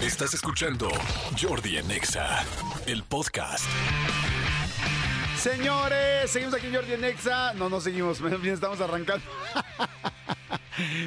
Estás escuchando Jordi en Exa, el podcast. Señores, seguimos aquí en Jordi en Exa. No, no seguimos, estamos arrancando.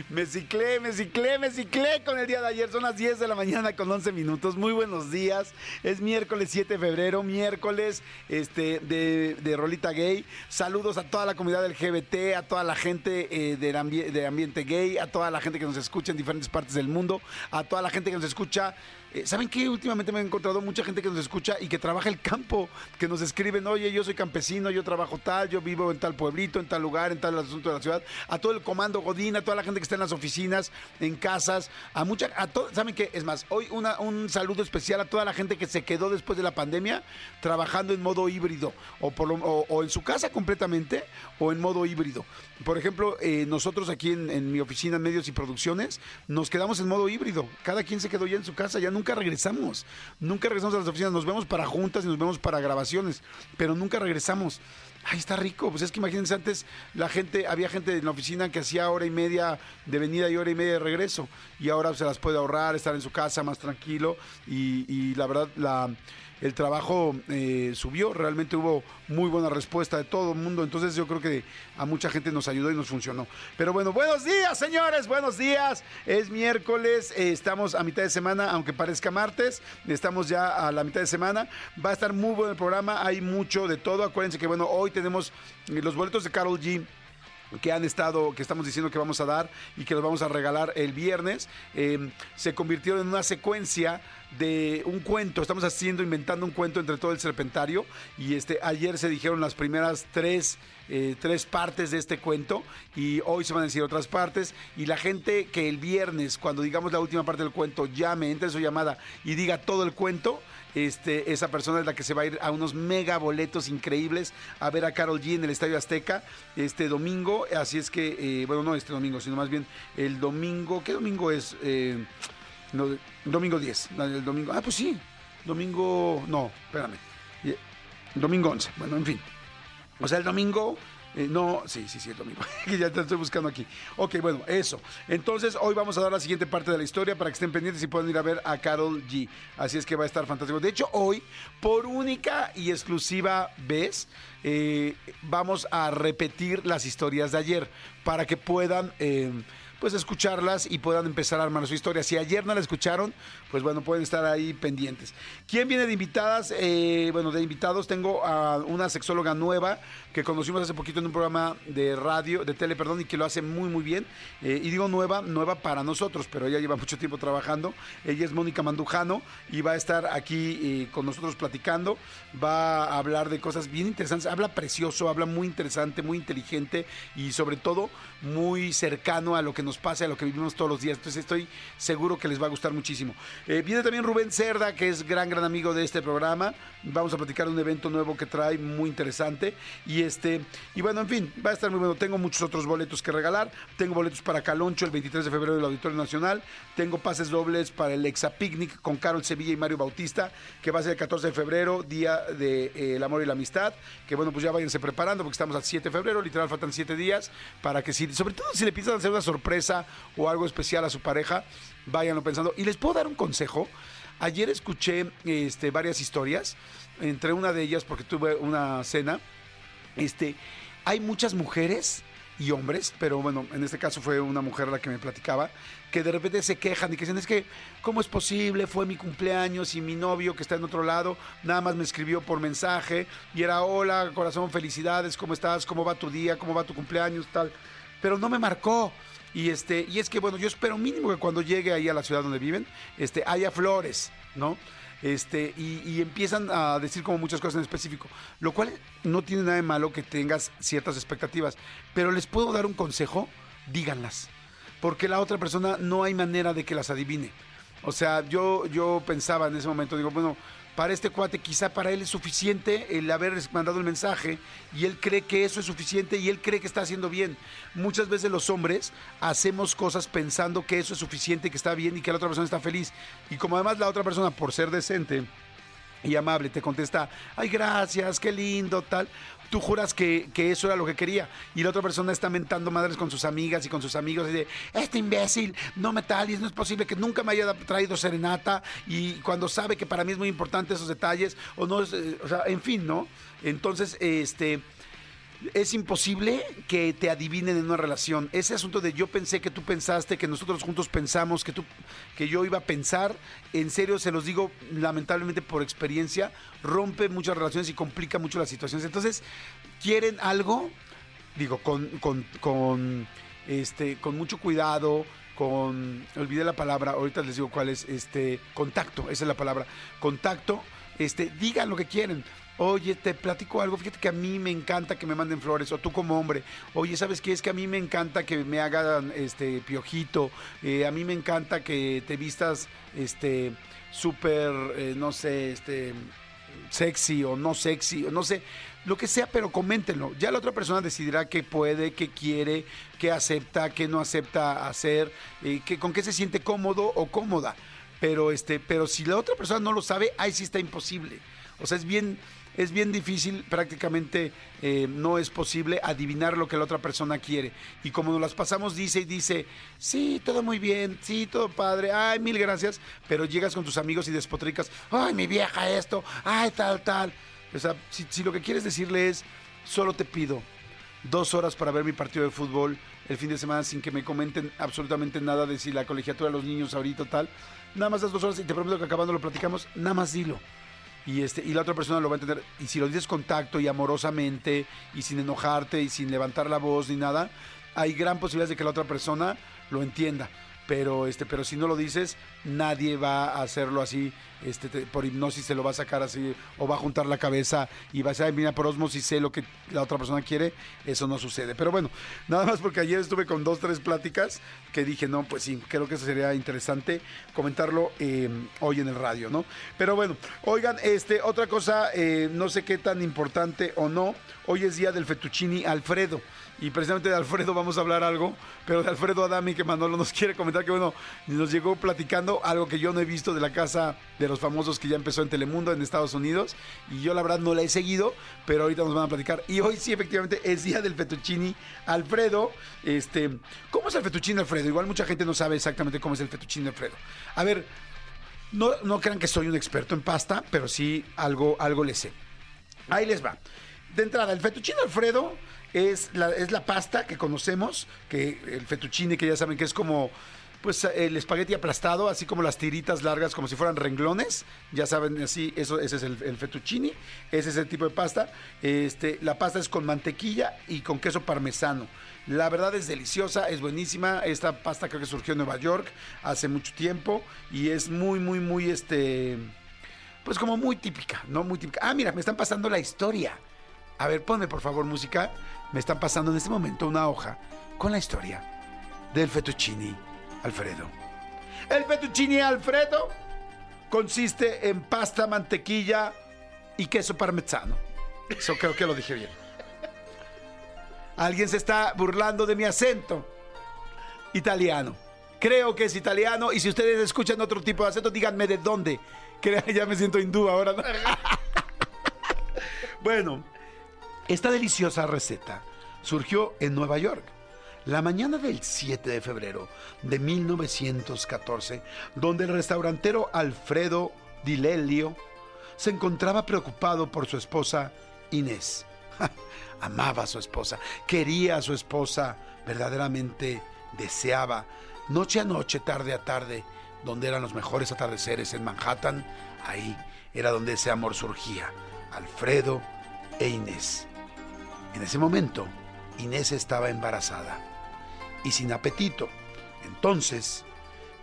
Me ciclé, me ciclé, me ciclé con el día de ayer. Son las 10 de la mañana con 11 minutos. Muy buenos días. Es miércoles 7 de febrero, miércoles este, de, Rolita Gay. Saludos a toda la comunidad del GBT, a toda la gente eh, del ambiente gay, a toda la gente que nos escucha en diferentes partes del mundo, a toda la gente que nos escucha. Eh, ¿Saben qué? Últimamente me he encontrado mucha gente que nos escucha y que trabaja el campo, que nos escriben, oye, yo soy campesino, yo trabajo tal, yo vivo en tal pueblito, en tal lugar, en tal asunto de la ciudad. A todo el comando Godín, a toda la gente que está en las oficinas, en casas, a mucha, a todo, ¿saben qué? Es más, hoy un saludo especial a toda la gente que se quedó después de la pandemia trabajando en modo híbrido, o, por o- en su casa completamente, o en modo híbrido. Por ejemplo, eh, nosotros aquí en, en mi oficina medios y producciones, nos quedamos en modo híbrido. Cada quien se quedó ya en su casa, ya nunca regresamos. Nunca regresamos a las oficinas, nos vemos para juntas y nos vemos para grabaciones, pero nunca regresamos. Ay, está rico. Pues es que imagínense antes la gente, había gente en la oficina que hacía hora y media de venida y hora y media de regreso. Y ahora se las puede ahorrar, estar en su casa más tranquilo. Y la verdad, la, el trabajo eh, subió. Realmente hubo muy buena respuesta de todo el mundo. Entonces yo creo que a mucha gente nos ayudó y nos funcionó. Pero bueno, buenos días, señores. Buenos días. Es miércoles. eh, estamos a mitad de semana, aunque parezca martes. Estamos ya a la mitad de semana. Va a estar muy bueno el programa. Hay mucho de todo. Acuérdense que, bueno, hoy tenemos eh, los boletos de Carol G que han estado, que estamos diciendo que vamos a dar y que los vamos a regalar el viernes, eh, se convirtieron en una secuencia de un cuento. Estamos haciendo, inventando un cuento entre todo el serpentario. Y este, ayer se dijeron las primeras tres, eh, tres partes de este cuento. Y hoy se van a decir otras partes. Y la gente que el viernes, cuando digamos la última parte del cuento, llame, entre su llamada y diga todo el cuento. Este, esa persona es la que se va a ir a unos mega boletos increíbles a ver a Carol G en el Estadio Azteca este domingo. Así es que, eh, bueno, no este domingo, sino más bien el domingo. ¿Qué domingo es? Eh, no, domingo 10. no, El domingo. Ah, pues sí. Domingo. No, espérame. Domingo 11. Bueno, en fin. O sea, el domingo. eh, no, sí, sí, sí, el domingo. Que ya te estoy buscando aquí. Ok, bueno, eso. Entonces, hoy vamos a dar la siguiente parte de la historia para que estén pendientes y puedan ir a ver a Carol G. Así es que va a estar fantástico. De hecho, hoy, por única y exclusiva vez, eh, vamos a repetir las historias de ayer para que puedan. eh, pues escucharlas y puedan empezar a armar su historia. Si ayer no la escucharon, pues bueno, pueden estar ahí pendientes. ¿Quién viene de invitadas? Eh, bueno, de invitados tengo a una sexóloga nueva que conocimos hace poquito en un programa de radio, de tele, perdón, y que lo hace muy, muy bien. Eh, y digo nueva, nueva para nosotros, pero ella lleva mucho tiempo trabajando. Ella es Mónica Mandujano y va a estar aquí eh, con nosotros platicando. Va a hablar de cosas bien interesantes. Habla precioso, habla muy interesante, muy inteligente y sobre todo muy cercano a lo que nos pasa, a lo que vivimos todos los días. Entonces estoy seguro que les va a gustar muchísimo. Eh, viene también Rubén Cerda, que es gran, gran amigo de este programa. Vamos a platicar de un evento nuevo que trae muy interesante. Y este, y bueno, en fin, va a estar muy bueno. Tengo muchos otros boletos que regalar. Tengo boletos para Caloncho el 23 de febrero del Auditorio Nacional. Tengo pases dobles para el Exa Picnic con Carol Sevilla y Mario Bautista, que va a ser el 14 de febrero, Día del Amor y la Amistad. Que bueno, pues ya váyanse preparando porque estamos al 7 de febrero, literal faltan 7 días, para que si, sobre todo si le piensan hacer una sorpresa o algo especial a su pareja, váyanlo pensando. Y les puedo dar un consejo. Ayer escuché este, varias historias, entre una de ellas porque tuve una cena. Este, hay muchas mujeres y hombres, pero bueno, en este caso fue una mujer la que me platicaba, que de repente se quejan y que dicen, es que, ¿cómo es posible? Fue mi cumpleaños y mi novio que está en otro lado, nada más me escribió por mensaje y era, hola, corazón, felicidades, ¿cómo estás? ¿Cómo va tu día? ¿Cómo va tu cumpleaños? Tal. Pero no me marcó. Y este, y es que bueno, yo espero mínimo que cuando llegue ahí a la ciudad donde viven, este, haya flores, ¿no? Este, y, empiezan a decir como muchas cosas en específico, lo cual no tiene nada de malo que tengas ciertas expectativas, pero les puedo dar un consejo, díganlas, porque la otra persona no hay manera de que las adivine. O sea, yo, yo pensaba en ese momento, digo, bueno, para este cuate quizá para él es suficiente el haber mandado el mensaje y él cree que eso es suficiente y él cree que está haciendo bien. Muchas veces los hombres hacemos cosas pensando que eso es suficiente, que está bien y que la otra persona está feliz. Y como además la otra persona, por ser decente, y amable te contesta, ay gracias, qué lindo, tal, tú juras que, que eso era lo que quería y la otra persona está mentando madres con sus amigas y con sus amigos y de, este imbécil, no me talies, no es posible que nunca me haya traído serenata y cuando sabe que para mí es muy importante esos detalles o no, es, eh, o sea, en fin, ¿no? Entonces, este es imposible que te adivinen en una relación. Ese asunto de yo pensé que tú pensaste, que nosotros juntos pensamos, que tú, que yo iba a pensar, en serio se los digo lamentablemente por experiencia, rompe muchas relaciones y complica mucho las situaciones. Entonces, quieren algo, digo, con, con, con este, con mucho cuidado, con, olvidé la palabra, ahorita les digo cuál es, este, contacto, esa es la palabra, contacto, este, digan lo que quieren. Oye, te platico algo, fíjate que a mí me encanta que me manden flores, o tú como hombre, oye, ¿sabes qué? Es que a mí me encanta que me hagan este piojito, eh, a mí me encanta que te vistas este súper, eh, no sé, este sexy o no sexy, o no sé, lo que sea, pero coméntenlo. Ya la otra persona decidirá qué puede, qué quiere, qué acepta, qué no acepta hacer, eh, qué, con qué se siente cómodo o cómoda. Pero este, pero si la otra persona no lo sabe, ahí sí está imposible. O sea, es bien, es bien difícil, prácticamente eh, no es posible adivinar lo que la otra persona quiere. Y como nos las pasamos, dice y dice, sí, todo muy bien, sí, todo padre, ay, mil gracias, pero llegas con tus amigos y despotricas, ay, mi vieja esto, ay, tal, tal. O sea, si, si lo que quieres decirle es, solo te pido dos horas para ver mi partido de fútbol el fin de semana sin que me comenten absolutamente nada de si la colegiatura de los niños ahorita tal. Nada más las dos horas y te prometo que acabando lo platicamos, nada más dilo y este y la otra persona lo va a entender. Y si lo dices con tacto y amorosamente y sin enojarte y sin levantar la voz ni nada hay gran posibilidad de que la otra persona lo entienda pero este pero si no lo dices nadie va a hacerlo así este por hipnosis se lo va a sacar así o va a juntar la cabeza y va a decir mira por osmosis sé lo que la otra persona quiere eso no sucede. Pero bueno nada más porque ayer estuve con dos tres pláticas que dije no pues sí creo que eso sería interesante comentarlo eh, hoy en el radio no pero bueno oigan este otra cosa eh, no sé qué tan importante o no hoy es día del fettuccini Alfredo y precisamente de Alfredo vamos a hablar algo, pero de Alfredo Adami que Manolo nos quiere comentar que bueno, nos llegó platicando algo que yo no he visto de la casa de los famosos que ya empezó en Telemundo en Estados Unidos y yo la verdad no la he seguido, pero ahorita nos van a platicar y hoy sí efectivamente es día del fettuccini Alfredo, este, ¿cómo es el fettuccini Alfredo? Igual mucha gente no sabe exactamente cómo es el fettuccini Alfredo. A ver, no, no crean que soy un experto en pasta, pero sí algo, algo le sé. Ahí les va. De entrada, el fettuccine Alfredo es la, es la pasta que conocemos, que el fettuccine, que ya saben que es como pues el espagueti aplastado, así como las tiritas largas, como si fueran renglones, ya saben, así, eso, ese es el, el fettuccine, ese es el tipo de pasta. Este, la pasta es con mantequilla y con queso parmesano. La verdad es deliciosa, es buenísima. Esta pasta creo que surgió en Nueva York hace mucho tiempo y es muy, muy, muy, este, pues como muy típica, ¿no? Muy típica. Ah, mira, me están pasando la historia. A ver, ponme por favor música. Me están pasando en este momento una hoja con la historia del fettuccine Alfredo. El fettuccine Alfredo consiste en pasta, mantequilla y queso parmesano. Eso creo que lo dije bien. Alguien se está burlando de mi acento italiano. Creo que es italiano y si ustedes escuchan otro tipo de acento, díganme de dónde. Que ya me siento hindú ahora. ¿no? bueno, esta deliciosa receta surgió en Nueva York. La mañana del 7 de febrero de 1914, donde el restaurantero Alfredo Di Lelio se encontraba preocupado por su esposa Inés. Amaba a su esposa, quería a su esposa, verdaderamente deseaba, noche a noche, tarde a tarde, donde eran los mejores atardeceres en Manhattan, ahí era donde ese amor surgía, Alfredo e Inés. En ese momento, Inés estaba embarazada y sin apetito. Entonces,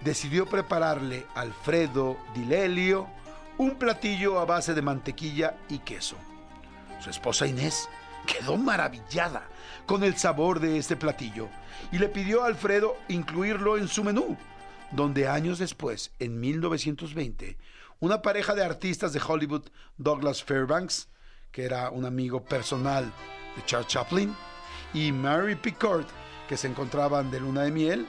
decidió prepararle a Alfredo Dilelio un platillo a base de mantequilla y queso. Su esposa Inés quedó maravillada con el sabor de este platillo y le pidió a Alfredo incluirlo en su menú, donde años después, en 1920, una pareja de artistas de Hollywood, Douglas Fairbanks, que era un amigo personal de Charles Chaplin, y Mary Pickard, que se encontraban de luna de miel,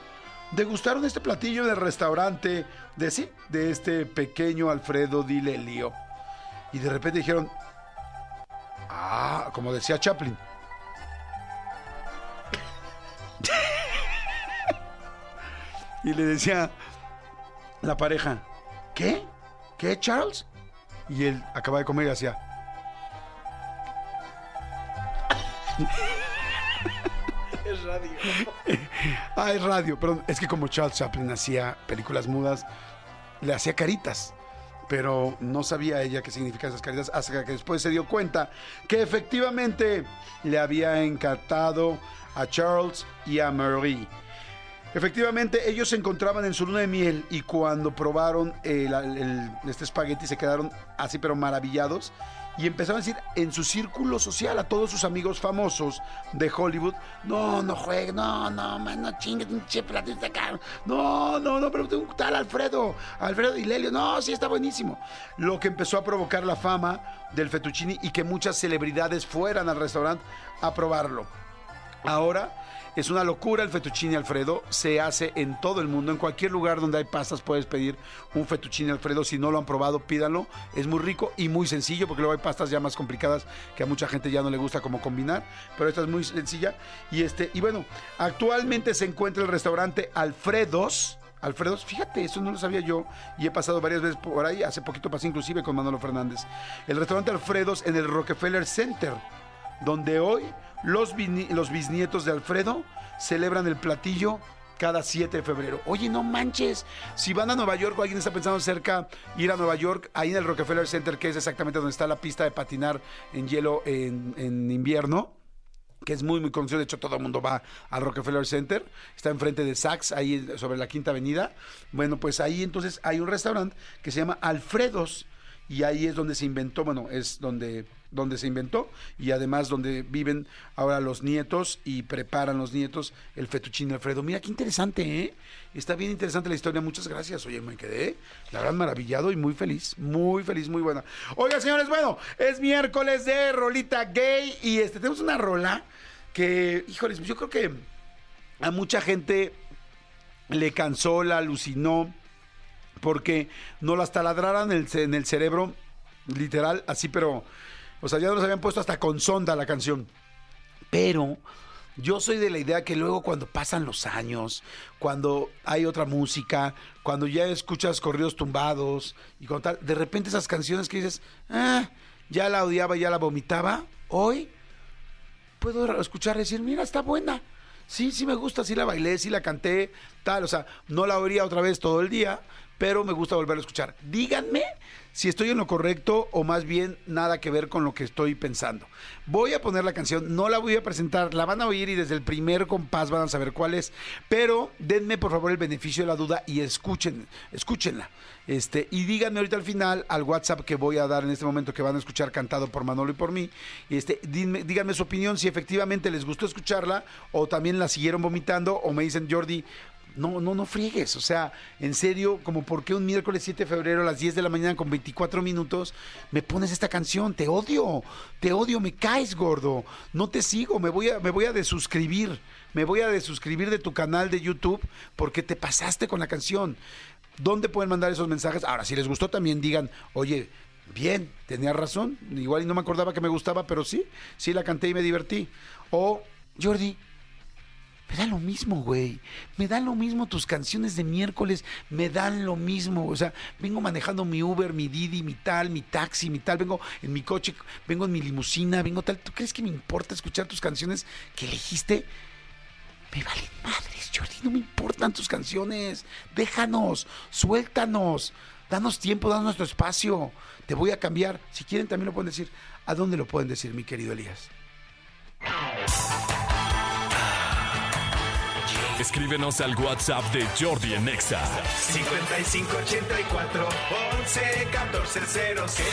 degustaron este platillo en el restaurante de sí, de este pequeño Alfredo Di Lelio. Y de repente dijeron, Ah, como decía Chaplin. y le decía la pareja, ¿qué? ¿Qué, Charles? Y él acaba de comer y hacía. Es radio. Ah, es radio, perdón. Es que como Charles Chaplin hacía películas mudas, le hacía caritas. Pero no sabía ella qué significaban esas caritas hasta que después se dio cuenta que efectivamente le había encantado a Charles y a Marie. Efectivamente, ellos se encontraban en su luna de miel y cuando probaron este espagueti se quedaron así pero maravillados y empezaron a decir en su círculo social a todos sus amigos famosos de Hollywood, no, no juegue, no, no, man, no chingues, está caro. No, no, no, pero un tal Alfredo, Alfredo y Lelio, no, sí está buenísimo. Lo que empezó a provocar la fama del fettuccini y que muchas celebridades fueran al restaurante a probarlo. Ahora es una locura el fettuccine Alfredo. Se hace en todo el mundo. En cualquier lugar donde hay pastas puedes pedir un fettuccine Alfredo. Si no lo han probado, pídanlo. Es muy rico y muy sencillo porque luego hay pastas ya más complicadas que a mucha gente ya no le gusta como combinar. Pero esta es muy sencilla. Y, este, y bueno, actualmente se encuentra el restaurante Alfredos. Alfredos, fíjate, eso no lo sabía yo y he pasado varias veces por ahí, hace poquito pasé inclusive con Manolo Fernández. El restaurante Alfredos en el Rockefeller Center donde hoy los, los bisnietos de Alfredo celebran el platillo cada 7 de febrero. Oye, no manches, si van a Nueva York o alguien está pensando cerca ir a Nueva York, ahí en el Rockefeller Center, que es exactamente donde está la pista de patinar en hielo en, en invierno, que es muy, muy conocido. De hecho, todo el mundo va al Rockefeller Center. Está enfrente de Saks, ahí sobre la Quinta Avenida. Bueno, pues ahí entonces hay un restaurante que se llama Alfredos. Y ahí es donde se inventó, bueno, es donde, donde se inventó. Y además donde viven ahora los nietos y preparan los nietos el fettuccine Alfredo. Mira, qué interesante, ¿eh? Está bien interesante la historia. Muchas gracias. Oye, me quedé, la verdad, maravillado y muy feliz. Muy feliz, muy buena. Oiga, señores, bueno, es miércoles de Rolita Gay. Y este, tenemos una rola que, híjoles, yo creo que a mucha gente le cansó, la alucinó, porque no las taladraran en el, ce- en el cerebro, literal, así, pero, o sea, ya nos habían puesto hasta con sonda la canción. Pero yo soy de la idea que luego cuando pasan los años, cuando hay otra música, cuando ya escuchas corridos tumbados y con tal, de repente esas canciones que dices, ah, ya la odiaba, ya la vomitaba, hoy puedo escuchar y decir, mira, está buena. Sí, sí me gusta, sí la bailé, sí la canté, tal, o sea, no la oiría otra vez todo el día, pero me gusta volverla a escuchar. Díganme si estoy en lo correcto o más bien nada que ver con lo que estoy pensando. Voy a poner la canción, no la voy a presentar, la van a oír y desde el primer compás van a saber cuál es, pero denme por favor el beneficio de la duda y escuchen, escúchenla. Este, y díganme ahorita al final al WhatsApp que voy a dar en este momento que van a escuchar cantado por Manolo y por mí. Y este, dime- díganme su opinión si efectivamente les gustó escucharla o también la siguieron vomitando o me dicen, Jordi, no, no, no friegues. O sea, en serio, como por qué un miércoles 7 de febrero a las 10 de la mañana con 24 minutos me pones esta canción. Te odio, te odio, me caes gordo. No te sigo, me voy a, me voy a desuscribir. Me voy a desuscribir de tu canal de YouTube porque te pasaste con la canción. ¿Dónde pueden mandar esos mensajes? Ahora, si les gustó también digan, oye, bien, tenía razón. Igual y no me acordaba que me gustaba, pero sí, sí la canté y me divertí. O, Jordi, me da lo mismo, güey. Me dan lo mismo tus canciones de miércoles, me dan lo mismo. O sea, vengo manejando mi Uber, mi Didi, mi tal, mi taxi, mi tal. Vengo en mi coche, vengo en mi limusina, vengo tal. ¿Tú crees que me importa escuchar tus canciones que elegiste? Me valen madres, Jordi, no me importan tus canciones. Déjanos, suéltanos, danos tiempo, danos nuestro espacio. Te voy a cambiar. Si quieren, también lo pueden decir. ¿A dónde lo pueden decir, mi querido Elías? Escríbenos al WhatsApp de Jordi en Exa. 5584 11 14 07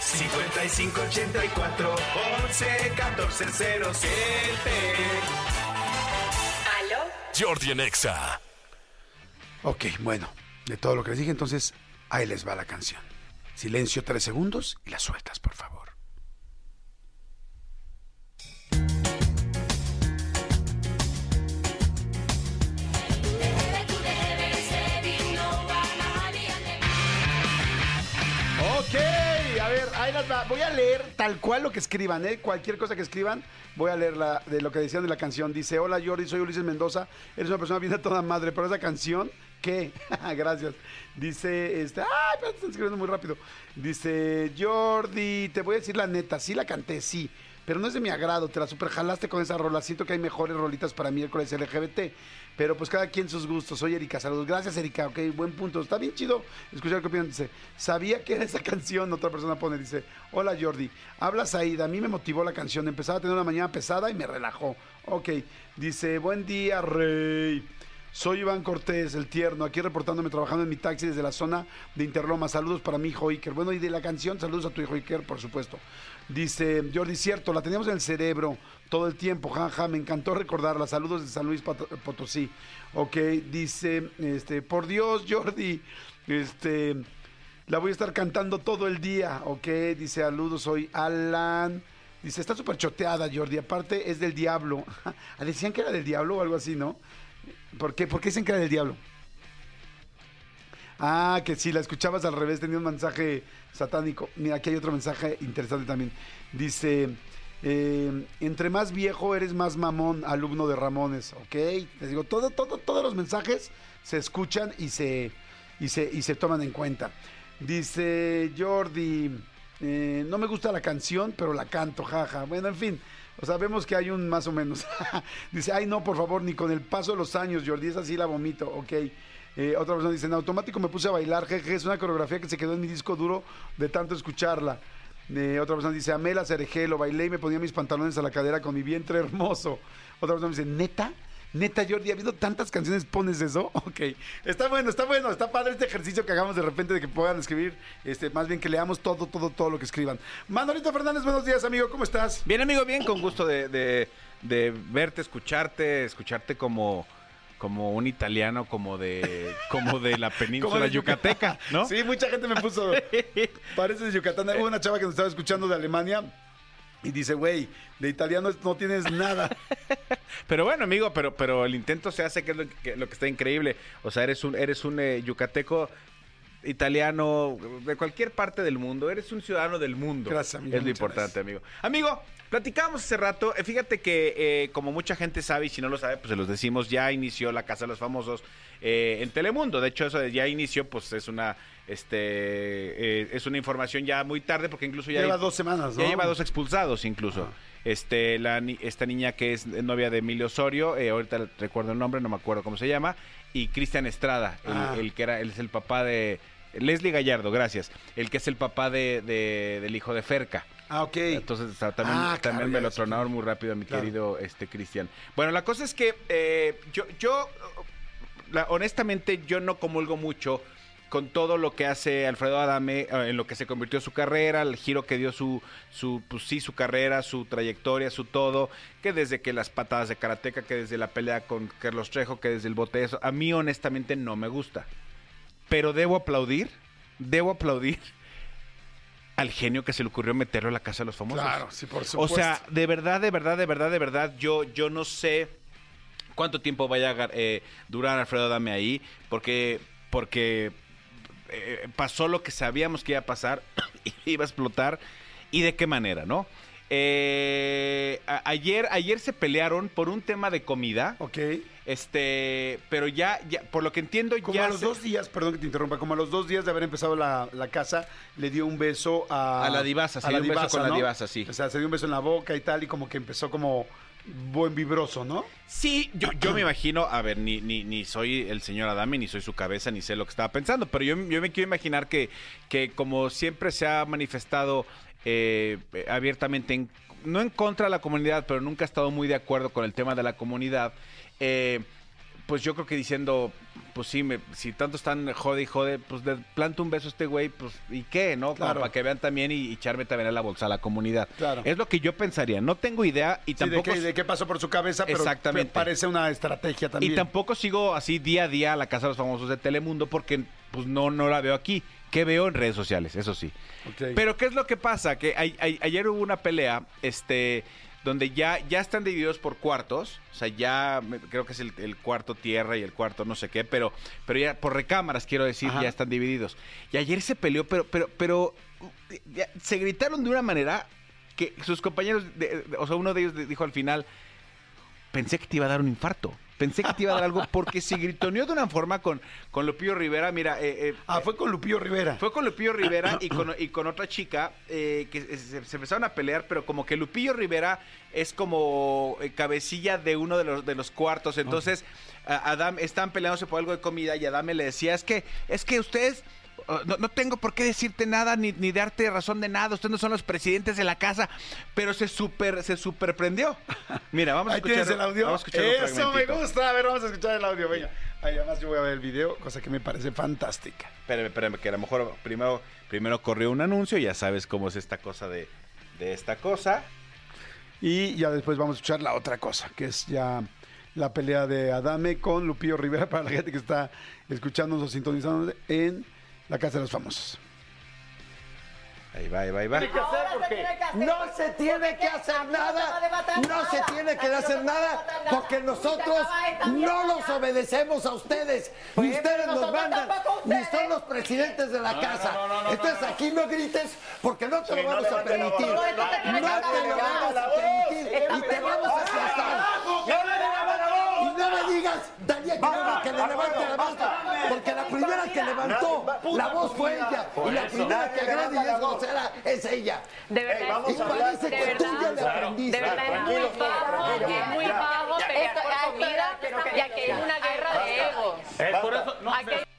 5584 11 14 07 ¿Aló? Jordi en Exa. Ok, bueno, de todo lo que les dije, entonces ahí les va la canción. Silencio tres segundos y la sueltas, por favor. Voy a leer tal cual lo que escriban, ¿eh? Cualquier cosa que escriban, voy a leer la, de lo que decían de la canción. Dice, hola Jordi, soy Ulises Mendoza. Eres una persona bien a toda madre, pero esa canción, ¿qué? Gracias. Dice, este, ay, pero están escribiendo muy rápido. Dice, Jordi, te voy a decir la neta, sí la canté, sí. Pero no es de mi agrado, te la super jalaste con esa rola. Siento que hay mejores rolitas para miércoles LGBT. Pero pues cada quien sus gustos. Soy Erika, saludos. Gracias, Erika. Ok, buen punto. Está bien chido escuchar qué opinan. Dice, sabía que era esa canción. Otra persona pone, dice, hola Jordi. Habla Saida. A mí me motivó la canción. Empezaba a tener una mañana pesada y me relajó. Ok. Dice, buen día, Rey. Soy Iván Cortés, el tierno, aquí reportándome trabajando en mi taxi desde la zona de Interloma. Saludos para mi hijo Iker. Bueno, y de la canción, saludos a tu hijo Iker, por supuesto. Dice Jordi, cierto, la teníamos en el cerebro todo el tiempo, jaja, me encantó recordarla. Saludos de San Luis Pot- Potosí. Ok, dice, este, por Dios, Jordi, este, la voy a estar cantando todo el día. Ok, dice, saludos, soy Alan. Dice, está súper choteada, Jordi. Aparte, es del diablo. Ah, Decían que era del diablo o algo así, ¿no? ¿Por qué? ¿Por qué dicen que era del diablo? Ah, que si la escuchabas al revés tenía un mensaje satánico. Mira, aquí hay otro mensaje interesante también. Dice, eh, entre más viejo eres más mamón, alumno de Ramones, ¿ok? Les digo, todo, todo, todos los mensajes se escuchan y se, y se, y se toman en cuenta. Dice Jordi, eh, no me gusta la canción, pero la canto, jaja. Bueno, en fin. O sea, vemos que hay un más o menos. dice, ay, no, por favor, ni con el paso de los años, Jordi, esa sí la vomito, ok. Eh, otra persona dice, en automático me puse a bailar, jeje, es una coreografía que se quedó en mi disco duro de tanto escucharla. Eh, otra persona dice, amé la cereje, lo bailé y me ponía mis pantalones a la cadera con mi vientre hermoso. Otra persona dice, ¿neta? Neta, Jordi, ¿ha habido tantas canciones pones eso? Ok. Está bueno, está bueno, está padre este ejercicio que hagamos de repente de que puedan escribir, este, más bien que leamos todo, todo, todo lo que escriban. Manolito Fernández, buenos días, amigo, ¿cómo estás? Bien, amigo, bien, con gusto de- de verte, escucharte, escucharte como, como un italiano, como de, como de la península de yucateca, ¿no? Sí, mucha gente me puso. Pareces de Yucatán. Hubo una chava que nos estaba escuchando de Alemania y dice, güey, de italiano no tienes nada. Pero bueno, amigo, pero, pero el intento se hace, que es lo que, lo que está increíble. O sea, eres un, eres un eh, yucateco italiano de cualquier parte del mundo. Eres un ciudadano del mundo. Gracias, amigo, Es lo importante, amigo. Amigo, platicábamos hace rato. eh, Fíjate que, eh, como mucha gente sabe, y si no lo sabe, pues se los decimos, ya inició la Casa de los Famosos eh, en Telemundo. De hecho, eso de ya inició, pues es una, este, eh, es una información ya muy tarde, porque incluso ya Lleva hay- dos semanas, ¿no? ya lleva dos expulsados incluso. Este, la, esta niña que es novia de Emilio Osorio, eh, ahorita recuerdo el nombre, no me acuerdo cómo se llama, y Cristian Estrada, el, Ah. el que era, él es el papá de Leslie Gallardo, gracias, el que es el papá de, de- del hijo de Ferca. Ah, ok. Entonces o sea, también, Ah, claro, también ya me lo tronaron muy rápido mi Claro. querido este Cristian. Bueno, la cosa es que eh, yo, yo la- honestamente, yo no comulgo mucho con todo lo que hace Alfredo Adame, eh, en lo que se convirtió su carrera, el giro que dio su, su, pues sí, su carrera, su trayectoria, su todo, que desde que las patadas de karateca, que desde la pelea con Carlos Trejo, que desde el bote eso, a mí honestamente no me gusta. Pero debo aplaudir, debo aplaudir al genio que se le ocurrió meterlo a la casa de los famosos. Claro, sí, por O supuesto. sea, de verdad, de verdad, de verdad, de verdad, yo, yo no sé cuánto tiempo vaya a eh, durar Alfredo Dame ahí, porque, porque eh, pasó lo que sabíamos que iba a pasar, iba a explotar, y de qué manera, ¿no? Eh, ayer, ayer se pelearon por un tema de comida, Ok. Este, pero ya, ya por lo que entiendo, Como ya a los se- dos días, perdón que te interrumpa, como a los dos días de haber empezado la, la casa, le dio un beso a... A la divasa, se dio un beso con la divasa, sí. O sea, se dio un beso en la boca y tal, y como que empezó como buen vibroso, ¿no? Sí, yo, yo me imagino, a ver, ni, ni, ni soy el señor Adame, ni soy su cabeza, ni sé lo que estaba pensando, pero yo, yo me quiero imaginar que, que como siempre se ha manifestado eh, eh, abiertamente, en- no en contra de la comunidad, pero nunca ha estado muy de acuerdo con el tema de la comunidad, eh, pues yo creo que diciendo, pues sí, me- si tanto están jode y jode, pues le planto un beso a este güey, pues ¿y qué? ¿No? Como Claro. para que vean también y, y echarme también a la bolsa a la comunidad. Claro. Es lo que yo pensaría, no tengo idea y Sí, de, tampoco... qué, de qué pasó por su cabeza, pero Exactamente. parece una estrategia también. Y tampoco sigo así día a día a la Casa de los Famosos de Telemundo porque pues no, no la veo aquí. ¿Qué veo en redes sociales? Eso sí. Pero ¿qué es lo que pasa? Que a- a- ayer hubo una pelea, este... donde ya, ya están divididos por cuartos, o sea, ya creo que es el, el cuarto tierra y el cuarto no sé qué, pero, pero ya por recámaras, quiero decir, Ajá. ya están divididos. Y ayer se peleó, pero, pero, pero ya se gritaron de una manera que sus compañeros, de- de- o sea, uno de ellos dijo al final, pensé que te iba a dar un infarto. Pensé que te iba a dar algo porque se gritoneó de una forma con, con Lupillo Rivera. Mira, eh, eh, Ah, fue con Lupillo Rivera. fue con Lupillo Rivera y con, y con otra chica eh, que se, se empezaron a pelear, pero como que Lupillo Rivera es como eh, cabecilla de uno de los, de los cuartos. Entonces, Adam están peleándose por algo de comida y Adame le decía, es que, es que ustedes... uh, No, no tengo por qué decirte nada ni, ni darte razón de nada. Ustedes no son los presidentes de la casa. Pero se super, se superprendió. Mira, vamos a escuchar. el audio. Vamos a escuchar Eso me gusta. A ver, vamos a escuchar el audio. Venga. Ahí además yo voy a ver el video, cosa que me parece fantástica. Espérame, espérame, que a lo mejor primero, primero corrió un anuncio, ya sabes cómo es esta cosa de, de esta cosa. Y ya después vamos a escuchar la otra cosa, que es ya la pelea de Adame con Lupillo Rivera para la gente que está escuchándonos o sintonizándonos en la Casa de los Famosos. Ahí va, ahí va, ahí va. No se tiene que hacer nada, no se tiene que hacer nada, porque nosotros no los obedecemos a ustedes, ni ustedes nos mandan, ni son los presidentes de la casa. Entonces aquí no grites, porque no te lo vamos a permitir. No te lo vamos a permitir y te vamos a asustar. Daniel, que, que le levante la voz, porque la primera que levantó la voz fue ella, y la primera que agrede y es grosera es ella. De verdad, Y parece de que tú ya verdad, le aprendiste. de verdad es muy bajo, es muy bajo pelear por comida y aquí hay una guerra de egos. Aquí hay No,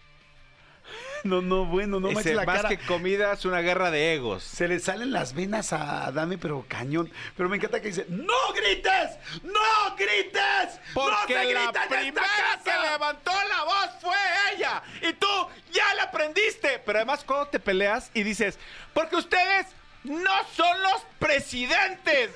no, bueno, no manches la más cara. que comida es una guerra de egos. Se le salen las venas a Adame, pero cañón. Pero me encanta que dice, ¡No grites! ¡No grites! ¡No se grita en esta casa! levantó la voz fue ella. Y tú ya la aprendiste. Pero además cuando te peleas y dices, porque ustedes no son los presidentes.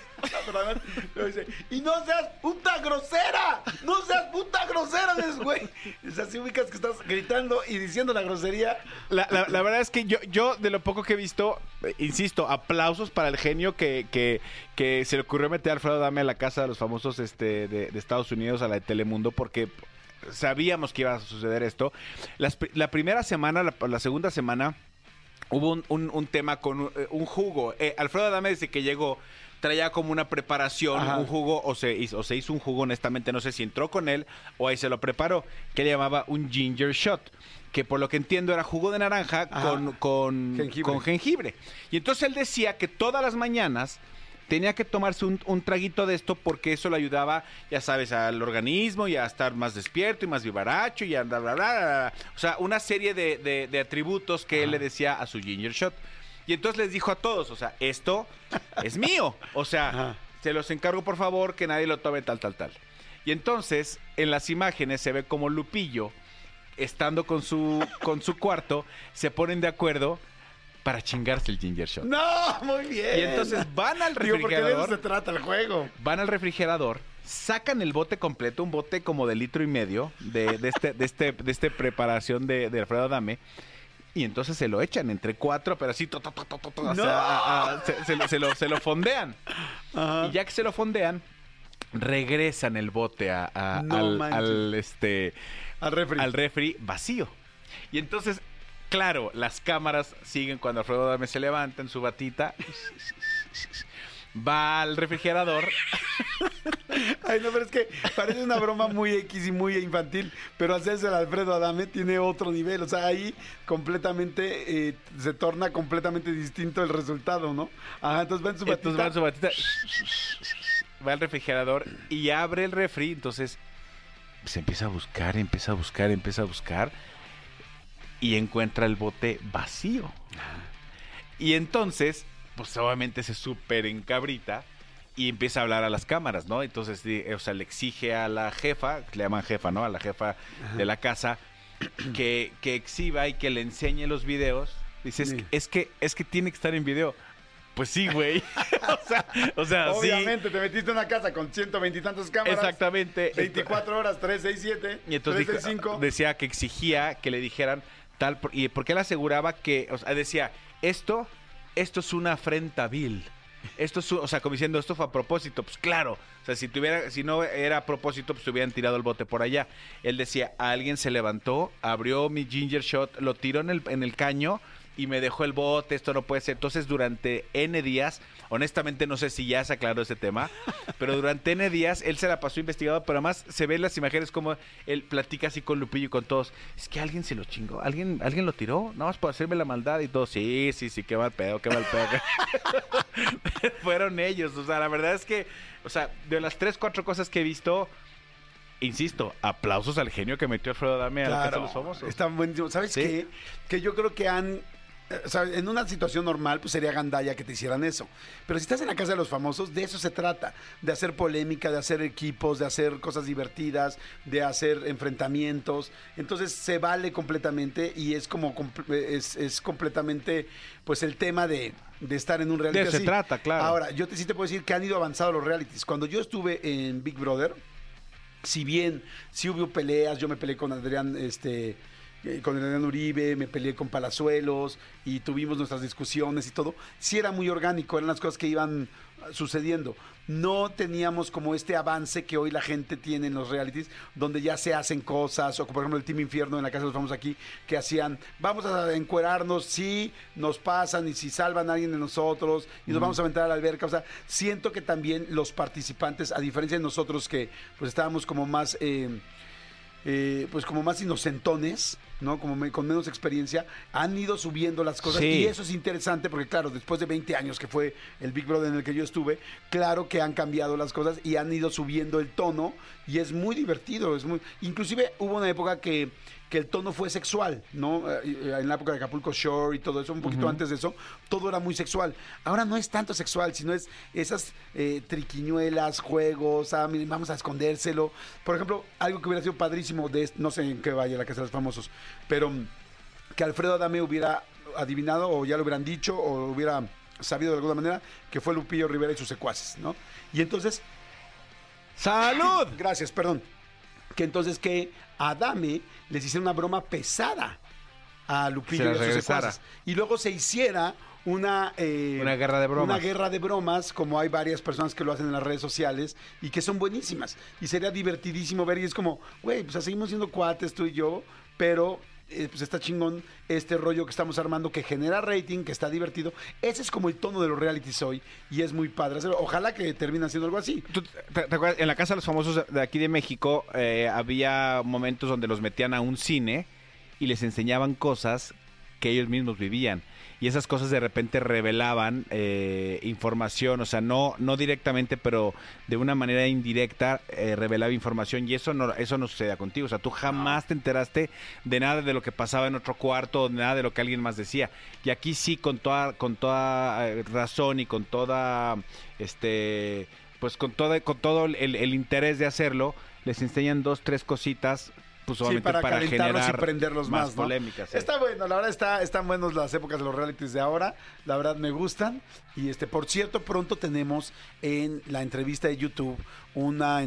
Dice, y no seas puta grosera, no seas puta grosera, dices, güey. Es así ubicas que estás gritando y diciendo la grosería. La, la- verdad es que yo, yo, de lo poco que he visto, eh, insisto, aplausos para el genio que, que, que se le ocurrió meter a Alfredo Dame a la casa de los famosos este, de, Estados Unidos, a la de Telemundo, porque sabíamos que iba a suceder esto. La primera semana, la, segunda semana, hubo un, un- tema con un, eh, un jugo. Eh, Alfredo Adame desde que llegó traía como una preparación, Ajá. un jugo, o se, hizo, o se hizo un jugo, honestamente, no sé si entró con él o ahí se lo preparó, que le llamaba un ginger shot, que por lo que entiendo era jugo de naranja con, con, Jengibre. con jengibre. Y entonces él decía que todas las mañanas tenía que tomarse un, un traguito de esto porque eso le ayudaba, ya sabes, al organismo y a estar más despierto y más vivaracho y a bla, bla, bla. O sea, una serie de, de- de atributos que él le decía a su ginger shot. Y entonces les dijo a todos, o sea, esto es mío. O sea, Ajá. se los encargo por favor que nadie lo tome tal, tal, tal. Y entonces en las imágenes se ve como Lupillo, estando con su, con su cuarto, se ponen de acuerdo para chingarse el ginger shot. No, muy bien. Y entonces van al Digo, porque de eso se refrigerador, trata el juego. van al refrigerador, sacan el bote completo, un bote como de litro y medio de, de este, de este, de este preparación de, de Alfredo Adame. Y entonces se lo echan entre cuatro, pero así, to, to, to, to, to, to, o sea, ¡No! a- a- se, se lo, se lo- se lo fondean. Ajá. Y ya que se lo fondean, regresan el bote a- a- No al, este, Al refri. al refri vacío. Y entonces, claro, las cámaras siguen cuando Alfredo Adame se levanta en su batita. Va al refrigerador. Ay, no, pero es que parece una broma muy X y muy infantil, pero hacerse el Alfredo Adame tiene otro nivel. O sea, ahí completamente eh, se torna completamente distinto el resultado, ¿no? Ajá, entonces va en su Entonces batita. va en su batita. Va al refrigerador y abre el refri. Entonces se empieza a buscar, empieza a buscar, empieza a buscar. Y encuentra el bote vacío. Y entonces, pues obviamente se súper encabrita y empieza a hablar a las cámaras, ¿no? Entonces, o sea, le exige a la jefa, le llaman jefa, ¿no? A la jefa de la casa, que, que exhiba y que le enseñe los videos. Dice, es, que- es que, es que tiene que estar en video. Pues sí, güey. o sea, o sea sí. Obviamente, te metiste en una casa con 120 y tantas cámaras. Exactamente. 24 horas, 3, 6, 7. Y entonces 3, dijo- 6, 5. decía que exigía que le dijeran tal, por- y porque él aseguraba que, o sea, decía, esto, esto es una afrenta vil. esto es, o sea, como diciendo, esto fue a propósito. Pues claro, o sea, si tuviera, si no era a propósito, pues hubieran tirado el bote por allá. Él decía, alguien se levantó, abrió mi ginger shot, lo tiró en el, en el caño y me dejó el bote, esto no puede ser. Entonces, durante N días, honestamente no sé si ya se aclaró ese tema, pero durante N días él se la pasó investigado, pero además se ven las imágenes como él platica así con Lupillo y con todos. Es que alguien se lo chingó, alguien, alguien lo tiró, nada más por hacerme la maldad y todo. Sí, sí, sí, qué mal pedo, qué mal pedo. Fueron ellos, o sea, la verdad es que, o sea, de las tres, cuatro cosas que he visto, insisto, aplausos al genio que metió Alfredo Dame a la Casa de los Famosos. Están buenísimos. ¿Sabes Sí. qué? Que yo creo que han. Eh, o sea, en una situación normal, pues sería gandalla que te hicieran eso. Pero si estás en la casa de los famosos, de eso se trata. De hacer polémica, de hacer equipos, de hacer cosas divertidas, de hacer enfrentamientos. Entonces se vale completamente y es como es, es completamente pues el tema de, de estar en un reality. De eso se trata, claro. Ahora, yo te, sí te puedo decir que han ido avanzados los realities. Cuando yo estuve en Big Brother, si bien sí hubo peleas, yo me peleé con Adrián, este, eh, con Adrián Uribe, me peleé con Palazuelos y tuvimos nuestras discusiones y todo, sí era muy orgánico, eran las cosas que iban sucediendo. No teníamos como este avance que hoy la gente tiene en los realities, donde ya se hacen cosas, o por ejemplo el Team Infierno en la Casa de los Famosos aquí, que hacían, vamos a encuerarnos si nos pasan y si salvan a alguien de nosotros y nos vamos a aventar a la alberca. O sea, siento que también los participantes, a diferencia de nosotros que pues estábamos como más... eh, eh, pues como más inocentones, ¿no? Como me- con menos experiencia, han ido subiendo las cosas Sí. y eso es interesante porque claro, después de 20 años que fue el Big Brother en el que yo estuve, claro que han cambiado las cosas y han ido subiendo el tono y es muy divertido, es muy inclusive hubo una época que que el tono fue sexual, ¿no? Eh, eh, En la época de Acapulco Shore y todo eso, un poquito antes de eso, todo era muy sexual. Ahora no es tanto sexual, sino es esas eh, triquiñuelas, juegos, ah, miren, vamos a escondérselo. Por ejemplo, algo que hubiera sido padrísimo de, no sé en qué vaya la Casa de los Famosos, pero mm, que Alfredo Adame hubiera adivinado o ya lo hubieran dicho o hubiera sabido de alguna manera que fue Lupillo Rivera y sus secuaces, ¿no? Y entonces ¡Salud! Gracias, perdón. Que entonces que Adame les hiciera una broma pesada a Lupillo y a sus secuaces. Y luego se hiciera una... eh, Una guerra de bromas. Una guerra de bromas, como hay varias personas que lo hacen en las redes sociales y que son buenísimas. Y sería divertidísimo ver y es como, güey, pues seguimos siendo cuates tú y yo, pero... eh, pues está chingón este rollo que estamos armando que genera rating, que está divertido. Ese es como el tono de los realities hoy y es muy padre. Ojalá que termine haciendo algo así. ¿Tú te, te acuerdas? En la Casa de los Famosos de aquí de México eh, había momentos donde los metían a un cine y les enseñaban cosas que ellos mismos vivían. Y esas cosas de repente revelaban eh, información, o sea, no, no directamente, pero de una manera indirecta eh, revelaba información. Y eso no, eso no sucedía contigo. O sea, tú jamás te enteraste de nada de lo que pasaba en otro cuarto, de nada de lo que alguien más decía. Y aquí sí, con toda, con toda eh, razón y con toda este pues con todo, con todo el interés de hacerlo, les enseñan dos, tres cositas, pues Sí, para, para, calentarlos generar y prenderlos más, ¿no? polémicas. sí. Está bueno, la verdad está, están buenos las épocas de los realities de ahora. La verdad me gustan. Y este, por cierto, pronto tenemos en la entrevista de YouTube una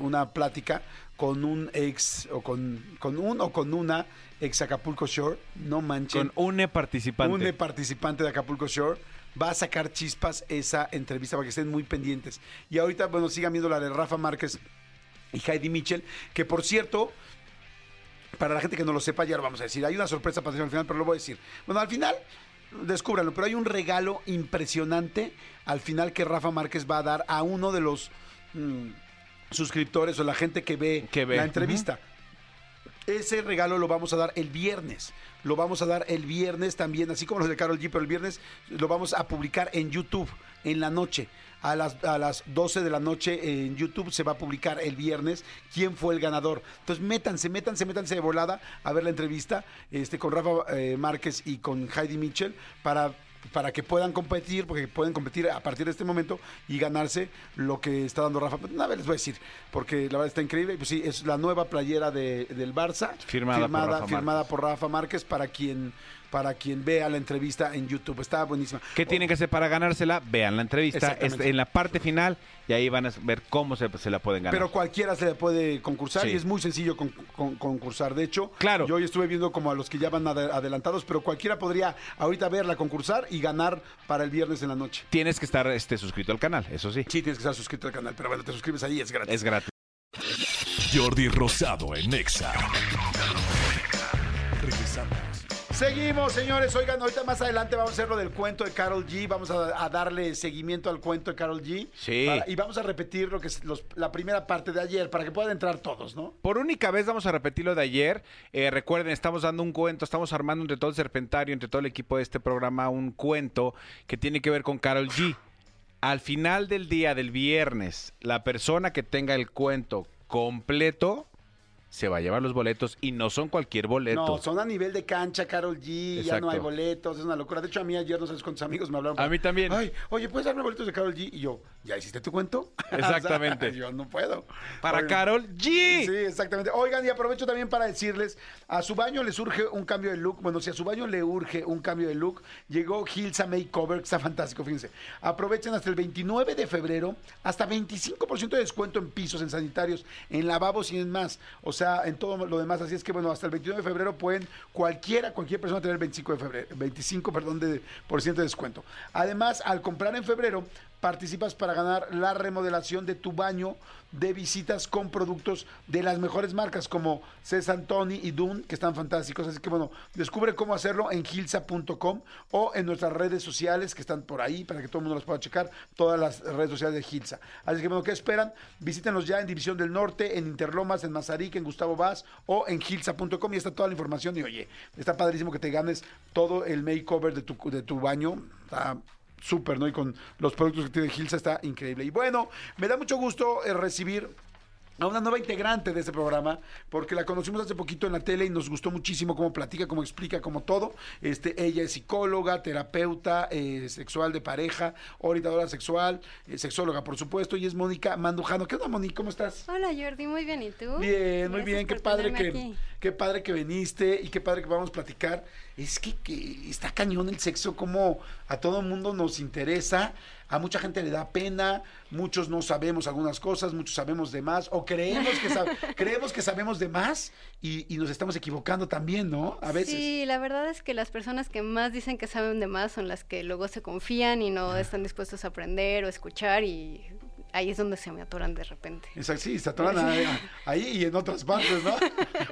una plática con un ex o con, con un o con una ex Acapulco Shore. No manchen. Con un participante. Un participante de Acapulco Shore va a sacar chispas esa entrevista para que estén muy pendientes. Y ahorita, bueno, sigan viendo la de Rafa Márquez y Heidi Mitchell, que por cierto, para la gente que no lo sepa, ya lo vamos a decir. Hay una sorpresa para al final, pero lo voy a decir. Bueno, al final, descúbranlo, pero hay un regalo impresionante al final que Rafa Márquez va a dar a uno de los mm, suscriptores o la gente que ve, Que ve. la entrevista. Ese regalo lo vamos a dar el viernes. Lo vamos a dar el viernes también, así como los de Carol G, pero el viernes lo vamos a publicar en YouTube en la noche. A las, a las 12 de la noche en YouTube se va a publicar el viernes quién fue el ganador. Entonces métanse, métanse, métanse de volada a ver la entrevista este, con Rafa eh, Márquez y con Heidi Mitchell para para que puedan competir, porque pueden competir a partir de este momento y ganarse lo que está dando Rafa. Una vez les voy a decir, porque la verdad está increíble. Y Pues sí, es la nueva playera de- del Barça, Firmada por Rafa firmada Márquez. por Rafa Márquez, para quien para quien vea la entrevista en YouTube. Está buenísima. ¿Qué tienen que hacer para ganársela? Vean la entrevista Exactamente. en la parte final y ahí van a ver cómo se, se la pueden ganar. Pero cualquiera se le puede concursar Sí. y es muy sencillo con- con- concursar. De hecho, Claro. yo hoy estuve viendo como a los que ya van ade- adelantados, pero cualquiera podría ahorita verla concursar y ganar para el viernes en la noche. Tienes que estar este, suscrito al canal, eso sí. Sí, tienes que estar suscrito al canal, pero bueno, te suscribes ahí, es gratis. Es gratis. Jordi Rosado en Exa. Seguimos, señores. Oigan, ahorita más adelante vamos a hacer lo del cuento de Carol G. Vamos a, a darle seguimiento al cuento de Carol G. Sí. Para- y vamos a repetir lo que es los- la primera parte de ayer para que puedan entrar todos, ¿no? Por única vez vamos a repetir lo de ayer. Eh, recuerden, estamos dando un cuento, estamos armando entre todo el serpentario, entre todo el equipo de este programa, un cuento que tiene que ver con Carol G. Al final del día del viernes, la persona que tenga el cuento completo se va a llevar los boletos y no son cualquier boleto. No, son a nivel de cancha, Carol G. Ya no hay boletos, es una locura. De hecho, a mí ayer no sabes cuántos amigos me hablaron. A mí también. Ay, oye, ¿puedes darme boletos de Carol G? Y yo, ¿ya hiciste tu cuento? Exactamente. O sea, yo no puedo. Para Oigan, Carol G. Sí, exactamente. Oigan, y aprovecho también para decirles, a su baño les urge un cambio de look. Bueno, si a su baño le urge un cambio de look, llegó Hilsa Makeover, que está fantástico, fíjense. Aprovechen hasta el 29 de febrero, hasta 25% de descuento en pisos, en sanitarios, en lavabos y en más. O sea, en todo lo demás. Así es que, bueno, hasta el 29 de febrero pueden cualquiera, cualquier persona tener 25 de febrero, 25, perdón, de, por ciento de descuento. Además, al comprar en febrero, participas para ganar la remodelación de tu baño de visitas con productos de las mejores marcas como César Tony y Dune, que están fantásticos. Así que bueno, descubre cómo hacerlo en gilsa.com o en nuestras redes sociales que están por ahí para que todo el mundo las pueda checar, todas las redes sociales de Gilsa. Así que bueno, ¿qué esperan? Visítenos ya en División del Norte, en Interlomas, en Mazarik, en Gustavo Vaz o en gilsa.com y está toda la información. Y oye, está padrísimo que te ganes todo el makeover de tu, de tu baño. Súper, ¿no? Y con los productos que tiene Gilsa está increíble. Y bueno, me da mucho gusto eh, recibir a una nueva integrante de este programa, porque la conocimos hace poquito en la tele y nos gustó muchísimo cómo platica, cómo explica, cómo todo. Este, ella es psicóloga, terapeuta eh, sexual de pareja, orientadora sexual, eh, sexóloga, por supuesto, y es Mónica Mandujano. ¿Qué onda, Mónica? ¿Cómo estás? Hola Jordi, muy bien, ¿y tú? Bien, muy bien, qué padre que, aquí. qué padre que viniste y qué padre que vamos a platicar. Es que, que está cañón el sexo, como a todo el mundo nos interesa, a mucha gente le da pena, muchos no sabemos algunas cosas, muchos sabemos de más, o creemos que, sab- creemos que sabemos de más y, y nos estamos equivocando también, ¿no? A veces. Sí, la verdad es que las personas que más dicen que saben de más son las que luego se confían y no están dispuestos a aprender o escuchar y ahí es donde se me atoran de repente. Exacto, sí, se atoran ahí, ahí y en otras partes, ¿no?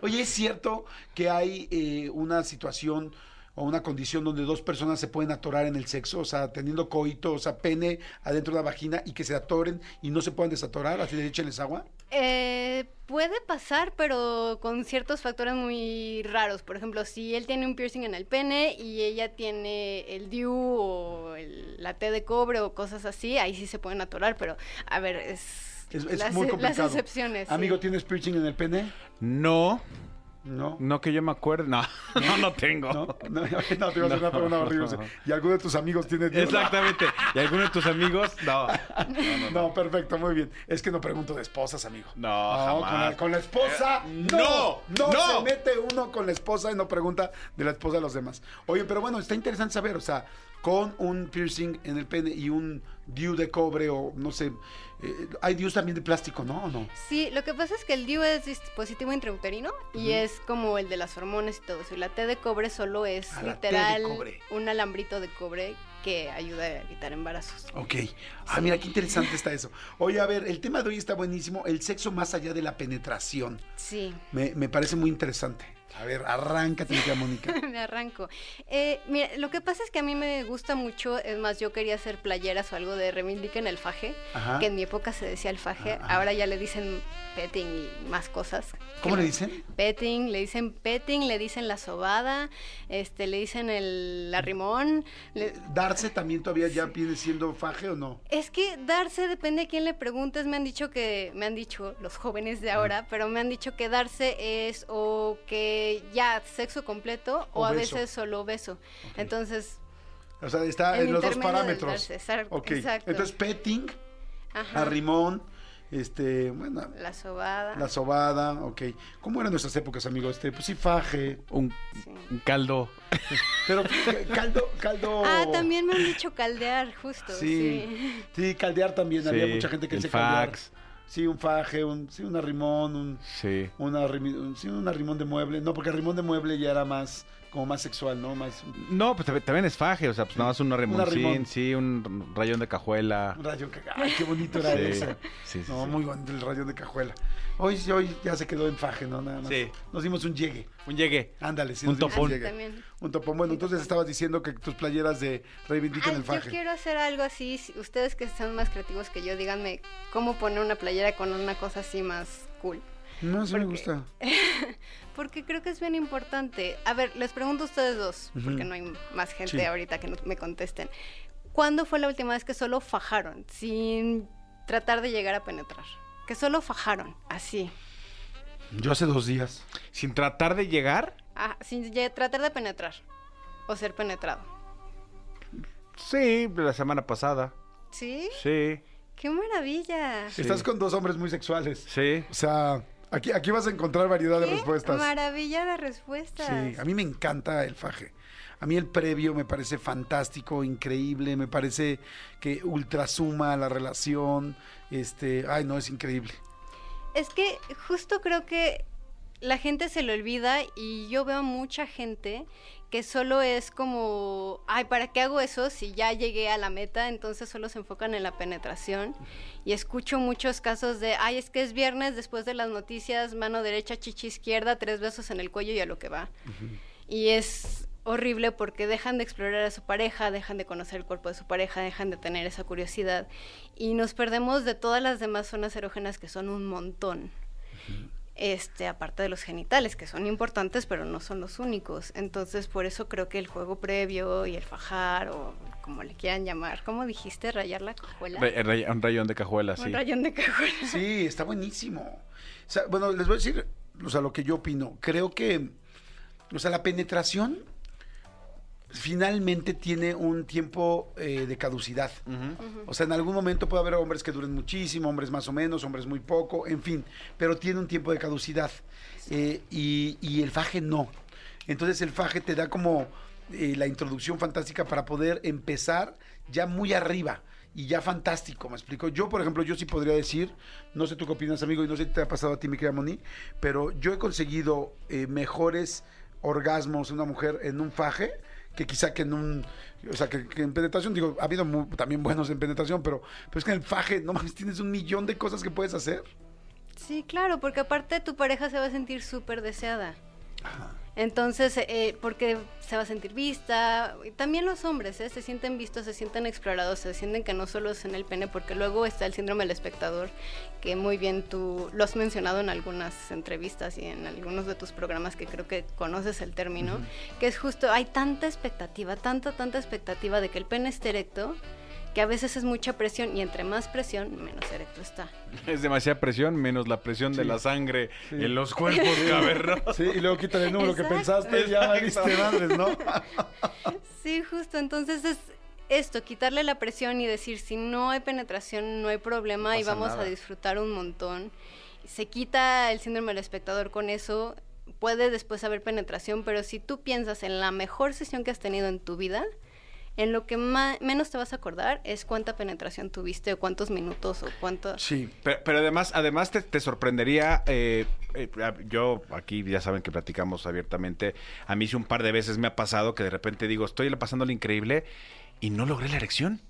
Oye, ¿es cierto que hay eh, una situación o una condición donde dos personas se pueden atorar en el sexo? O sea, teniendo coito, o sea, pene adentro de la vagina y que se atoren y no se puedan desatorar, así de échenles agua. Eh, puede pasar, pero con ciertos factores muy raros. Por ejemplo, si él tiene un piercing en el pene y ella tiene el DIU o el- la T de cobre o cosas así, ahí sí se pueden atorar, pero a ver, es, Es, es las, muy las complicado. excepciones. sí. Amigo, ¿tienes piercing en el pene? No, No. no que yo me acuerde. No, no, no tengo. No, no, no, te iba a hacer una pregunta horrible. Y alguno de tus amigos tiene? Exactamente. ¿Y alguno de tus amigos? No. No, perfecto, muy bien. Es que no pregunto de esposas, amigo. No, con jamás. la, con la esposa, Eh, no, no, no, no. se mete uno con la esposa y no pregunta de la esposa de los demás. Oye, pero bueno, está interesante saber, o sea, con un piercing en el pene y un DIU de cobre o no sé, eh, hay DIUs también de plástico, ¿no? ¿O no? Sí, lo que pasa es que el DIU es dispositivo intrauterino y es como el de las hormonas y todo eso. Y la T de cobre solo es Ah, literal un alambrito de cobre que ayuda a evitar embarazos. Ok. Ah, mira, qué interesante está eso. Oye, a ver, el tema de hoy está buenísimo, el sexo más allá de la penetración. Sí. Me, me parece muy interesante. A ver, arráncate, mi querida Mónica. me arranco. Eh, mira, lo que pasa es que a mí me gusta mucho, es más, yo quería hacer playeras o algo de reivindiquen el faje, Ajá. que en mi época se decía el faje, Ajá. ahora ya le dicen petting y más cosas. ¿Cómo le dicen? Petting, le dicen petting, le dicen la sobada, este, le dicen el arrimón. le- ¿Darse también todavía ya viene siendo faje o no? Es que darse depende a quién le preguntes. Me han dicho que, me han dicho los jóvenes de ahora, pero me han dicho que darse es o que ya sexo completo o, O a veces solo beso. Entonces, O sea, está en los dos parámetros. darse, exacto. Entonces, petting, ajá. arrimón, este, bueno, La sobada. la sobada, ok. ¿Cómo eran nuestras épocas, amigo? Este, pues sí, faje, Un, Sí. un caldo. pero caldo, caldo. Ah, también me han dicho caldear, justo. Sí, Sí. sí, caldear también. Había mucha gente que el se caldear. Sí, un faje, un, sí, un arrimón, un, Sí. una, rimi- un- sí, un arrimón de mueble. No, porque arrimón de mueble ya era más, como más sexual, ¿no? Más No, pues también- es faje, o sea, pues nada más un arrimón. arrimoncín, sí, un rayón de cajuela. un rayo que, ay, qué bonito era Sí, ese. sí, sí, no, sí. muy bonito el rayo de cajuela. Hoy, sí, hoy ya se quedó en faje, ¿no? Nada más. Sí. Nos dimos un llegue. Un llegue. Ándale, sí. Un topón. llegue. También. Un topón. Bueno, entonces estabas diciendo que tus playeras de reivindican Ay, el yo faje. quiero hacer algo así. Ustedes que son más creativos que yo, díganme cómo poner una playera con una cosa así más cool. No, sí me Porque- gusta. Porque creo que es bien importante. A ver, les pregunto a ustedes dos, porque no hay más gente Sí. ahorita que no- me contesten. ¿Cuándo fue la última vez que solo fajaron sin tratar de llegar a penetrar? Que solo fajaron, así. Yo hace dos días. Sin tratar de llegar, Ah, sin tratar de penetrar o ser penetrado. sí, la semana pasada. ¿Sí? Sí, ¡Qué maravilla! Estás con dos hombres muy sexuales. sí. O sea, aquí, aquí vas a encontrar variedad de ¡Qué respuestas. maravilla de respuestas! Sí, a mí me encanta el faje. A mí el previo me parece fantástico, increíble, me parece que ultrasuma la relación. Este, ay, no, es increíble. Es que justo creo que la gente se le olvida y yo veo mucha gente que solo es como, ay, ¿para qué hago eso si ya llegué a la meta? Entonces solo se enfocan en la penetración. Y escucho muchos casos de, ay, es que es viernes después de las noticias, mano derecha, chichi izquierda, tres besos en el cuello y a lo que va. Y es horrible porque dejan de explorar a su pareja, dejan de conocer el cuerpo de su pareja, dejan de tener esa curiosidad y nos perdemos de todas las demás zonas erógenas que son un montón. Este, aparte de los genitales, que son importantes, pero no son los únicos. Entonces, por eso creo que el juego previo y el fajar, o como le quieran llamar, ¿cómo dijiste? ¿Rayar la ray- un rayón de cajuela, sí. Un rayón de cajuela. Sí, está buenísimo. O sea, bueno, les voy a decir o sea, lo que yo opino. Creo que, o sea, la penetración finalmente tiene un tiempo eh, de caducidad. O sea, en algún momento puede haber hombres que duren muchísimo, hombres más o menos, hombres muy poco, en fin, pero tiene un tiempo de caducidad. Eh, y, y el faje no. Entonces el faje te da como eh, la introducción fantástica para poder empezar ya muy arriba y ya fantástico, me explico. Yo, por ejemplo, yo sí podría decir, no sé tú qué opinas, amigo, y no sé si te ha pasado a ti, mi querida Moni, pero yo he conseguido eh, mejores orgasmos en una mujer en un faje que quizá que en un, o sea, que, que en penetración, digo, ha habido mu- también buenos en penetración, pero, pero es que en el faje, no mames, tienes un millón de cosas que puedes hacer. Sí, claro, porque aparte tu pareja se va a sentir súper deseada. Entonces, eh, porque se va a sentir vista, y también los hombres, ¿eh? se sienten vistos, se sienten explorados, se sienten que no solo es en el pene, porque luego está el síndrome del espectador, que muy bien tú lo has mencionado en algunas entrevistas y en algunos de tus programas que creo que conoces el término, que es justo, hay tanta expectativa, tanta, tanta expectativa de que el pene esté erecto, que a veces es mucha presión y entre más presión, menos erecto está. Es demasiada presión, menos la presión de la sangre Sí. en los cuerpos cavernosos. Sí, y luego quita el número que pensaste, ya valiste madres, ¿no? Sí, justo. Entonces es esto, quitarle la presión y decir, si no hay penetración, no hay problema y vamos nada. a disfrutar un montón. Se quita el síndrome del espectador con eso. Puede después haber penetración, pero si tú piensas en la mejor sesión que has tenido en tu vida, en lo que menos te vas a acordar es cuánta penetración tuviste, o cuántos minutos, o cuánto... Sí. Pero, pero además, además te, te sorprendería, eh, eh, yo aquí ya saben que platicamos abiertamente, a mí sí un par de veces me ha pasado que de repente digo, estoy pasándole increíble y no logré la erección.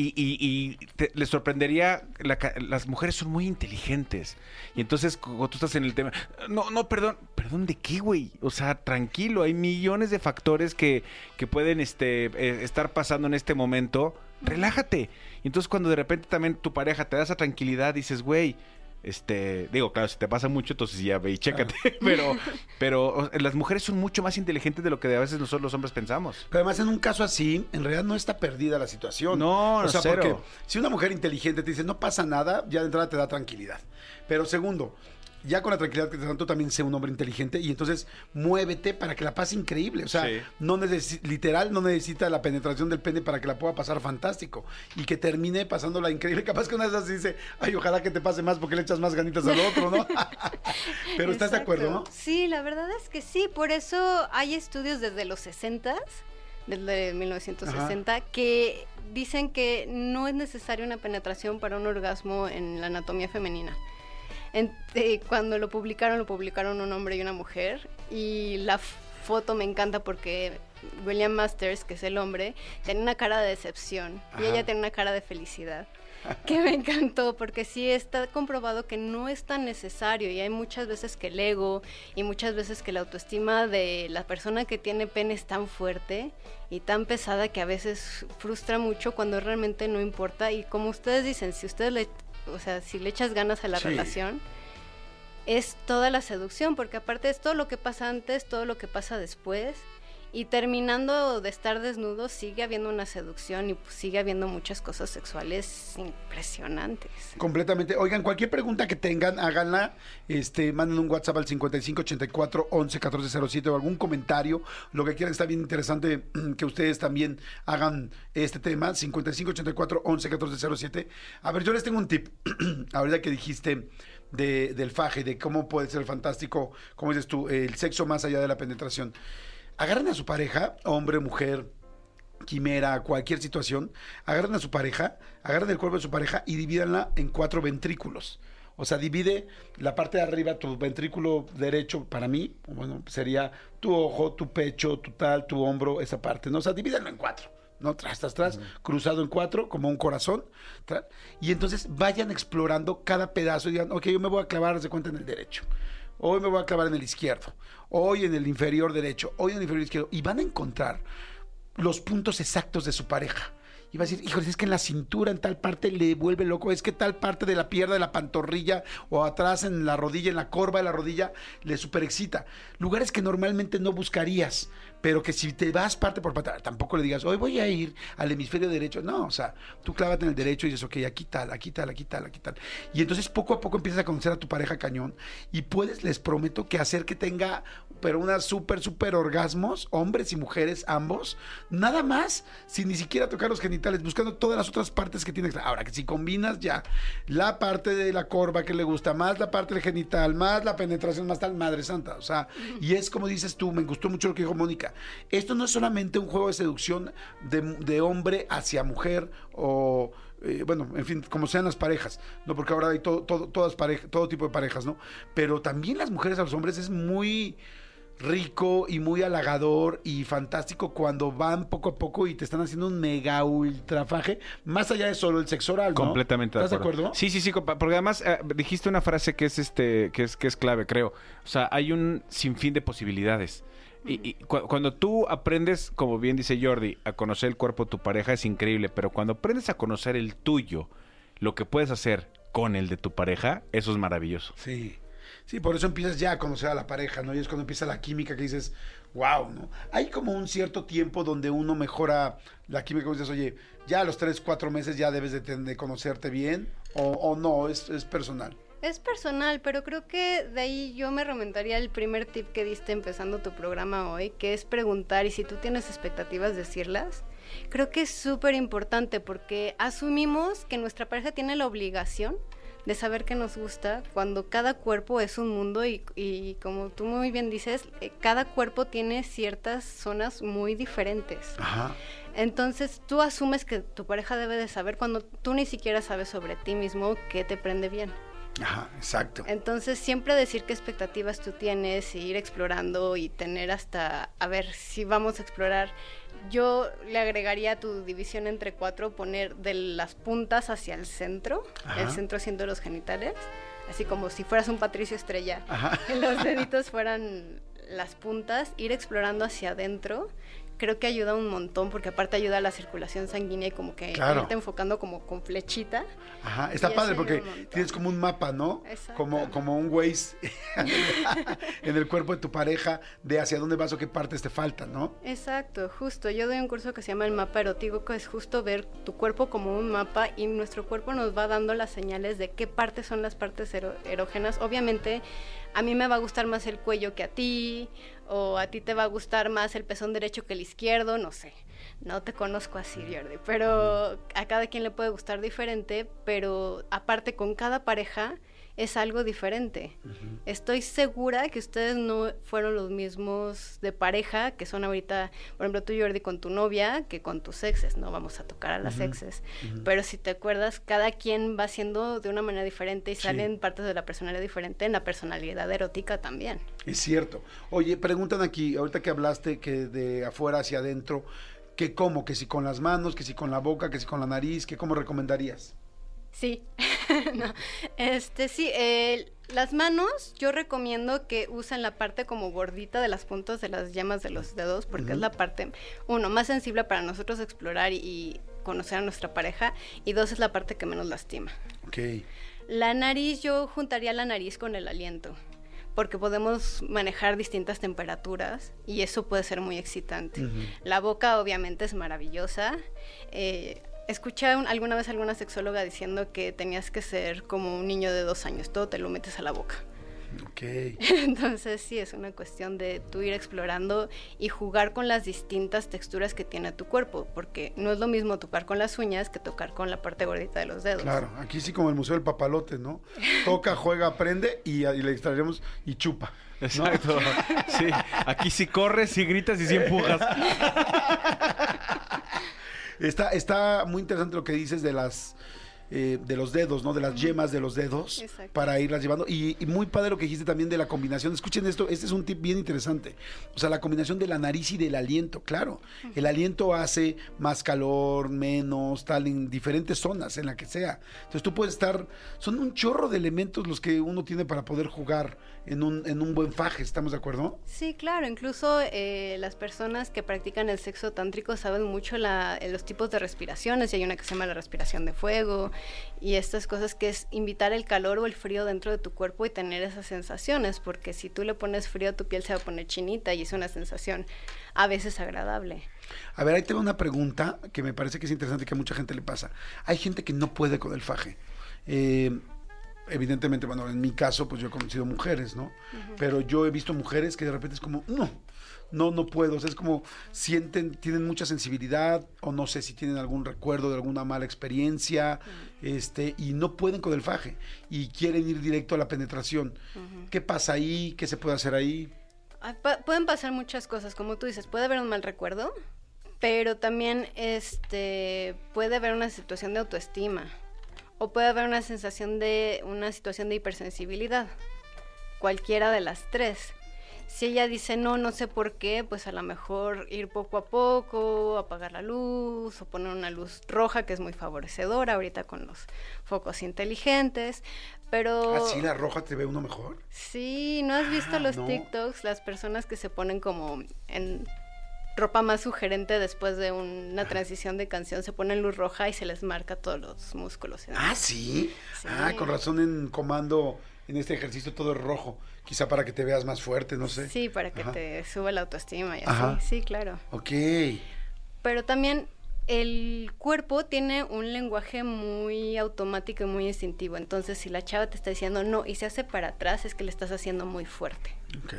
Y, y, y te- les sorprendería, la las mujeres son muy inteligentes. Y entonces, cuando tú estás en el tema, no, no, perdón, perdón, ¿de qué, güey? O sea, tranquilo, hay millones de factores que, que pueden este, eh, estar pasando en este momento. Relájate. Y entonces, cuando de repente también tu pareja te da esa tranquilidad, dices, güey, este, digo, claro, si te pasa mucho, entonces ya ve y chécate. pero, pero o- las mujeres son mucho más inteligentes de lo que a veces nosotros los hombres pensamos. Pero además en un caso así, en realidad no está perdida la situación. No, o no, sea, cero. porque si una mujer inteligente te dice no pasa nada, ya de entrada te da tranquilidad. Pero segundo, ya con la tranquilidad que te dan, tú también sé un hombre inteligente y entonces muévete para que la pase increíble. O sea, Sí. no necesi- literal, no necesita la penetración del pene para que la pueda pasar fantástico y que termine pasándola increíble. Capaz que una de esas dice, ay, ojalá que te pase más porque le echas más ganitas al otro, ¿no? Pero estás de acuerdo, ¿no? Sí, la verdad es que sí. Por eso hay estudios desde los 60, desde 1960, que dicen que no es necesaria una penetración para un orgasmo en la anatomía femenina. En- eh, cuando lo publicaron, lo publicaron un hombre y una mujer. Y la foto me encanta porque William Masters, que es el hombre, tiene una cara de decepción y Ajá. ella tiene una cara de felicidad. Que me encantó porque sí está comprobado que no es tan necesario y hay muchas veces que el ego y muchas veces que la autoestima de la persona que tiene pene es tan fuerte y tan pesada que a veces frustra mucho cuando realmente no importa y como ustedes dicen, si ustedes le, o sea, si le echas ganas a la Sí. relación es toda la seducción, porque aparte es todo lo que pasa antes, todo lo que pasa después. Y terminando de estar desnudo, sigue habiendo una seducción y pues, sigue habiendo muchas cosas sexuales impresionantes. Completamente. Oigan, cualquier pregunta que tengan, háganla. Este, manden un WhatsApp al 5584 11 1407 o algún comentario. Lo que quieran está bien interesante que ustedes también hagan este tema. 5584 11 1407. A ver, yo les tengo un tip. Ahorita que dijiste de, del faje, de cómo puede ser fantástico, como dices tú, el sexo más allá de la penetración. Agarren a su pareja, hombre, mujer, quimera, cualquier situación, agarren a su pareja, agarren el cuerpo de su pareja y divídanla en cuatro ventrículos. O sea, divide la parte de arriba, tu ventrículo derecho, para mí, bueno, sería tu ojo, tu pecho, tu tal, tu hombro, esa parte, ¿no? O sea, divídanlo en cuatro, ¿no? Tras, tras, tras, cruzado en cuatro, como un corazón. y entonces vayan explorando cada pedazo y digan, ok, yo me voy a clavar, de cuenta, en el derecho. Hoy me voy a clavar en el izquierdo. Hoy en el inferior derecho. Hoy en el inferior izquierdo. Y van a encontrar los puntos exactos de su pareja. Y va a decir, híjole, es que en la cintura, en tal parte le vuelve loco, es que tal parte de la pierna, de la pantorrilla, o atrás en la rodilla, en la corva de la rodilla, le superexcita. Lugares que normalmente no buscarías, pero que si te vas parte por parte, tampoco le digas, hoy voy a ir al hemisferio derecho. No, o sea, tú clávate en el derecho y dices, ok, aquí tal, aquí tal, aquí tal, aquí tal. Y entonces poco a poco empiezas a conocer a tu pareja cañón y puedes, les prometo, que hacer que tenga, pero unas súper, súper orgasmos, hombres y mujeres, ambos, nada más, sin ni siquiera tocar los genitales, buscando todas las otras partes que tiene. Ahora, que si combinas ya la parte de la corva que le gusta, más la parte del genital, más la penetración, más tal, madre santa. O sea, y es como dices tú, me gustó mucho lo que dijo Mónica. Esto no es solamente un juego de seducción de, de hombre hacia mujer o. eh, bueno, en fin, como sean las parejas, ¿no? Porque ahora hay todo, todo, todas parejas, todo tipo de parejas, ¿no? Pero también las mujeres a los hombres es muy rico y muy halagador y fantástico cuando van poco a poco y te están haciendo un mega ultrafaje, más allá de solo el sexo oral, ¿no? Completamente ¿Estás de acuerdo? Sí, sí, sí, compa, porque además eh, dijiste una frase que es este que es que es clave, creo. O sea, hay un sinfín de posibilidades. Y, y cu- cuando tú aprendes, como bien dice Jordi, a conocer el cuerpo de tu pareja es increíble, pero cuando aprendes a conocer el tuyo, lo que puedes hacer con el de tu pareja, eso es maravilloso. Sí. Sí, por eso empiezas ya a conocer a la pareja, ¿no? Y es cuando empieza la química que dices, wow, ¿no? Hay como un cierto tiempo donde uno mejora la química, como dices, oye, ya a los tres, cuatro meses ya debes de, de conocerte bien, o, o no, es, es personal. Es personal, pero creo que de ahí yo me remontaría al primer tip que diste empezando tu programa hoy, que es preguntar y si tú tienes expectativas, decirlas. Creo que es súper importante porque asumimos que nuestra pareja tiene la obligación de saber qué nos gusta cuando cada cuerpo es un mundo y, y como tú muy bien dices, eh, cada cuerpo tiene ciertas zonas muy diferentes. Ajá. Entonces tú asumes que tu pareja debe de saber cuando tú ni siquiera sabes sobre ti mismo qué te prende bien. Ajá, exacto. Entonces siempre decir qué expectativas tú tienes y ir explorando y tener hasta, a ver, si vamos a explorar, yo le agregaría a tu división entre cuatro, poner de las puntas hacia el centro, Ajá. el centro siendo los genitales, así como si fueras un Patricio Estrella, Ajá. que los deditos fueran las puntas, ir explorando hacia adentro creo que ayuda un montón porque aparte ayuda a la circulación sanguínea y como que Claro. irte enfocando como con flechita. Ajá, está padre porque tienes como un mapa, ¿no? Exacto. Como, como un Waze en el cuerpo de tu pareja de hacia dónde vas o qué partes te faltan, ¿no? Exacto, justo. Yo doy un curso que se llama el mapa erótico, que es justo ver tu cuerpo como un mapa y nuestro cuerpo nos va dando las señales de qué partes son las partes ero- erógenas. Obviamente, a mí me va a gustar más el cuello que a ti, o a ti te va a gustar más el pezón derecho que el izquierdo, no sé. No te conozco así, Jordi, pero a cada quien le puede gustar diferente, pero aparte con cada pareja es algo diferente. Estoy segura que ustedes no fueron los mismos de pareja que son ahorita, por ejemplo, tú Jordi con tu novia, que con tus exes, no vamos a tocar a las exes, pero si te acuerdas, cada quien va siendo de una manera diferente y Sí. salen partes de la personalidad diferente en la personalidad erótica también. Es cierto. Oye, preguntan aquí, ahorita que hablaste que de afuera hacia adentro, que cómo, que si con las manos, que si con la boca, que si con la nariz, que cómo recomendarías. Sí, no. Este sí, eh, las manos yo recomiendo que usen la parte como gordita de las puntas de las llamas de los dedos porque es la parte, uno, más sensible para nosotros explorar y, y conocer a nuestra pareja y dos, es la parte que menos lastima. Ok. La nariz yo juntaría la nariz con el aliento porque podemos manejar distintas temperaturas y eso puede ser muy excitante. La boca obviamente es maravillosa. Eh, escuché un- alguna vez a alguna sexóloga diciendo que tenías que ser como un niño de dos años, todo te lo metes a la boca. Ok. Entonces sí, es una cuestión de tú ir explorando y jugar con las distintas texturas que tiene tu cuerpo, porque no es lo mismo tocar con las uñas que tocar con la parte gordita de los dedos. Claro, aquí sí como el Museo del Papalote, ¿no? Toca, juega, aprende y, y le extraeremos y chupa. ¿no? Exacto. Sí, aquí sí corres, sí gritas y sí empujas. Está, está muy interesante lo que dices de las eh, de los dedos, ¿no? De las yemas de los dedos Exacto. para irlas llevando. Y, y muy padre lo que dijiste también de la combinación. Escuchen esto, este es un tip bien interesante. O sea, la combinación de la nariz y del aliento, claro. El aliento hace más calor, menos, tal, en diferentes zonas, en la que sea. Entonces tú puedes estar, son un chorro de elementos los que uno tiene para poder jugar en un, en un buen faje, ¿estamos de acuerdo? Sí, claro. Incluso eh, las personas que practican el sexo tántrico saben mucho la- los tipos de respiraciones. Y hay una que se llama la respiración de fuego y estas cosas que es invitar el calor o el frío dentro de tu cuerpo y tener esas sensaciones. Porque si tú le pones frío, tu piel se va a poner chinita y es una sensación a veces agradable. A ver, ahí tengo una pregunta que me parece que es interesante y que a mucha gente le pasa. Hay gente que no puede con el faje. Eh, evidentemente, bueno, en mi caso, pues yo he conocido mujeres, ¿no? Pero yo he visto mujeres que de repente es como, no, no, no puedo. O sea, es como sienten, tienen mucha sensibilidad o no sé si tienen algún recuerdo de alguna mala experiencia, este, y no pueden con el faje y quieren ir directo a la penetración. ¿Qué pasa ahí? ¿Qué se puede hacer ahí? Ah, pa- pueden pasar muchas cosas, como tú dices, puede haber un mal recuerdo, pero también este puede haber una situación de autoestima o puede haber una sensación de una situación de hipersensibilidad. Cualquiera de las tres. Si ella dice no, no sé por qué, pues a lo mejor ir poco a poco, apagar la luz o poner una luz roja que es muy favorecedora ahorita con los focos inteligentes, pero ¿Así la roja te ve uno mejor? Sí, ¿no has visto Ah, los no. TikToks? Las personas que se ponen como en ropa más sugerente después de una transición de canción, se ponen luz roja y se les marca todos los músculos. y Ah, sí. Sí. Ah, con razón en comando, en este ejercicio todo es rojo. Quizá para que te veas más fuerte, no sé. Sí, para que Ajá. te suba la autoestima y Ajá. así. Sí, claro. Ok. Pero también el cuerpo tiene un lenguaje muy automático y muy instintivo. Entonces, si la chava te está diciendo no y se hace para atrás, es que le estás haciendo muy fuerte. Ok.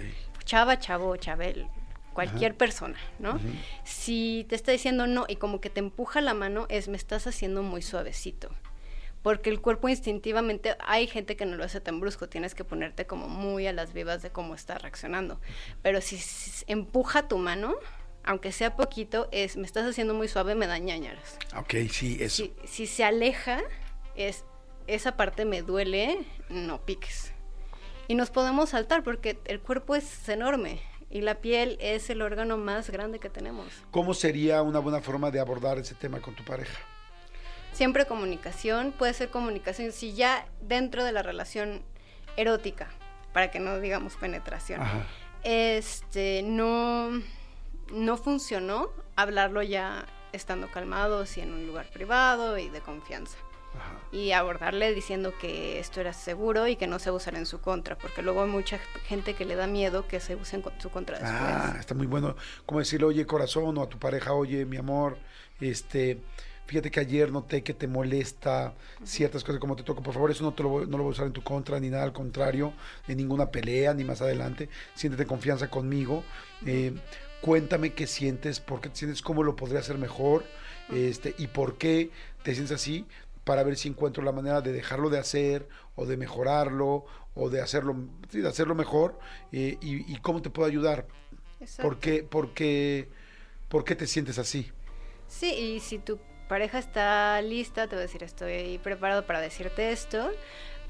chava, chavo, chabel, cualquier persona, ¿no? Si te está diciendo no y como que te empuja la mano, es me estás haciendo muy suavecito. Porque el cuerpo instintivamente, hay gente que no lo hace tan brusco, tienes que ponerte como muy a las vivas de cómo está reaccionando. Pero si, s- empuja tu mano, aunque sea poquito, es me estás haciendo muy suave, me da ñañaras. Ok, sí, eso. Si, si se aleja, es esa parte me duele, no piques. Y nos podemos saltar porque el cuerpo es enorme y la piel es el órgano más grande que tenemos. ¿Cómo sería una buena forma de abordar ese tema con tu pareja? Siempre comunicación, puede ser comunicación, si ya dentro de la relación erótica, para que no digamos penetración, Ajá. este, no, no funcionó, hablarlo ya estando calmados y en un lugar privado y de confianza. Y abordarle diciendo que esto era seguro y que no se usara en su contra, porque luego hay mucha gente que le da miedo que se use en su contra después. Ah, está muy bueno. Como decirle, oye, corazón, o a tu pareja, oye, mi amor, este, fíjate que ayer noté que te molesta ciertas cosas como te toco, por favor, eso no, te lo voy, no lo voy a usar en tu contra, ni nada al contrario, en ninguna pelea, ni más adelante, siéntete confianza conmigo, eh, cuéntame qué sientes, por qué te sientes, cómo lo podría hacer mejor, este, y por qué te sientes así, para ver si encuentro la manera de dejarlo de hacer, o de mejorarlo, o de hacerlo, sí, de hacerlo mejor, eh, y, y cómo te puedo ayudar, Exacto. ¿Por qué, por, qué, ¿Por qué te sientes así? Sí, y si tu pareja está lista, te va a decir, estoy preparado para decirte esto,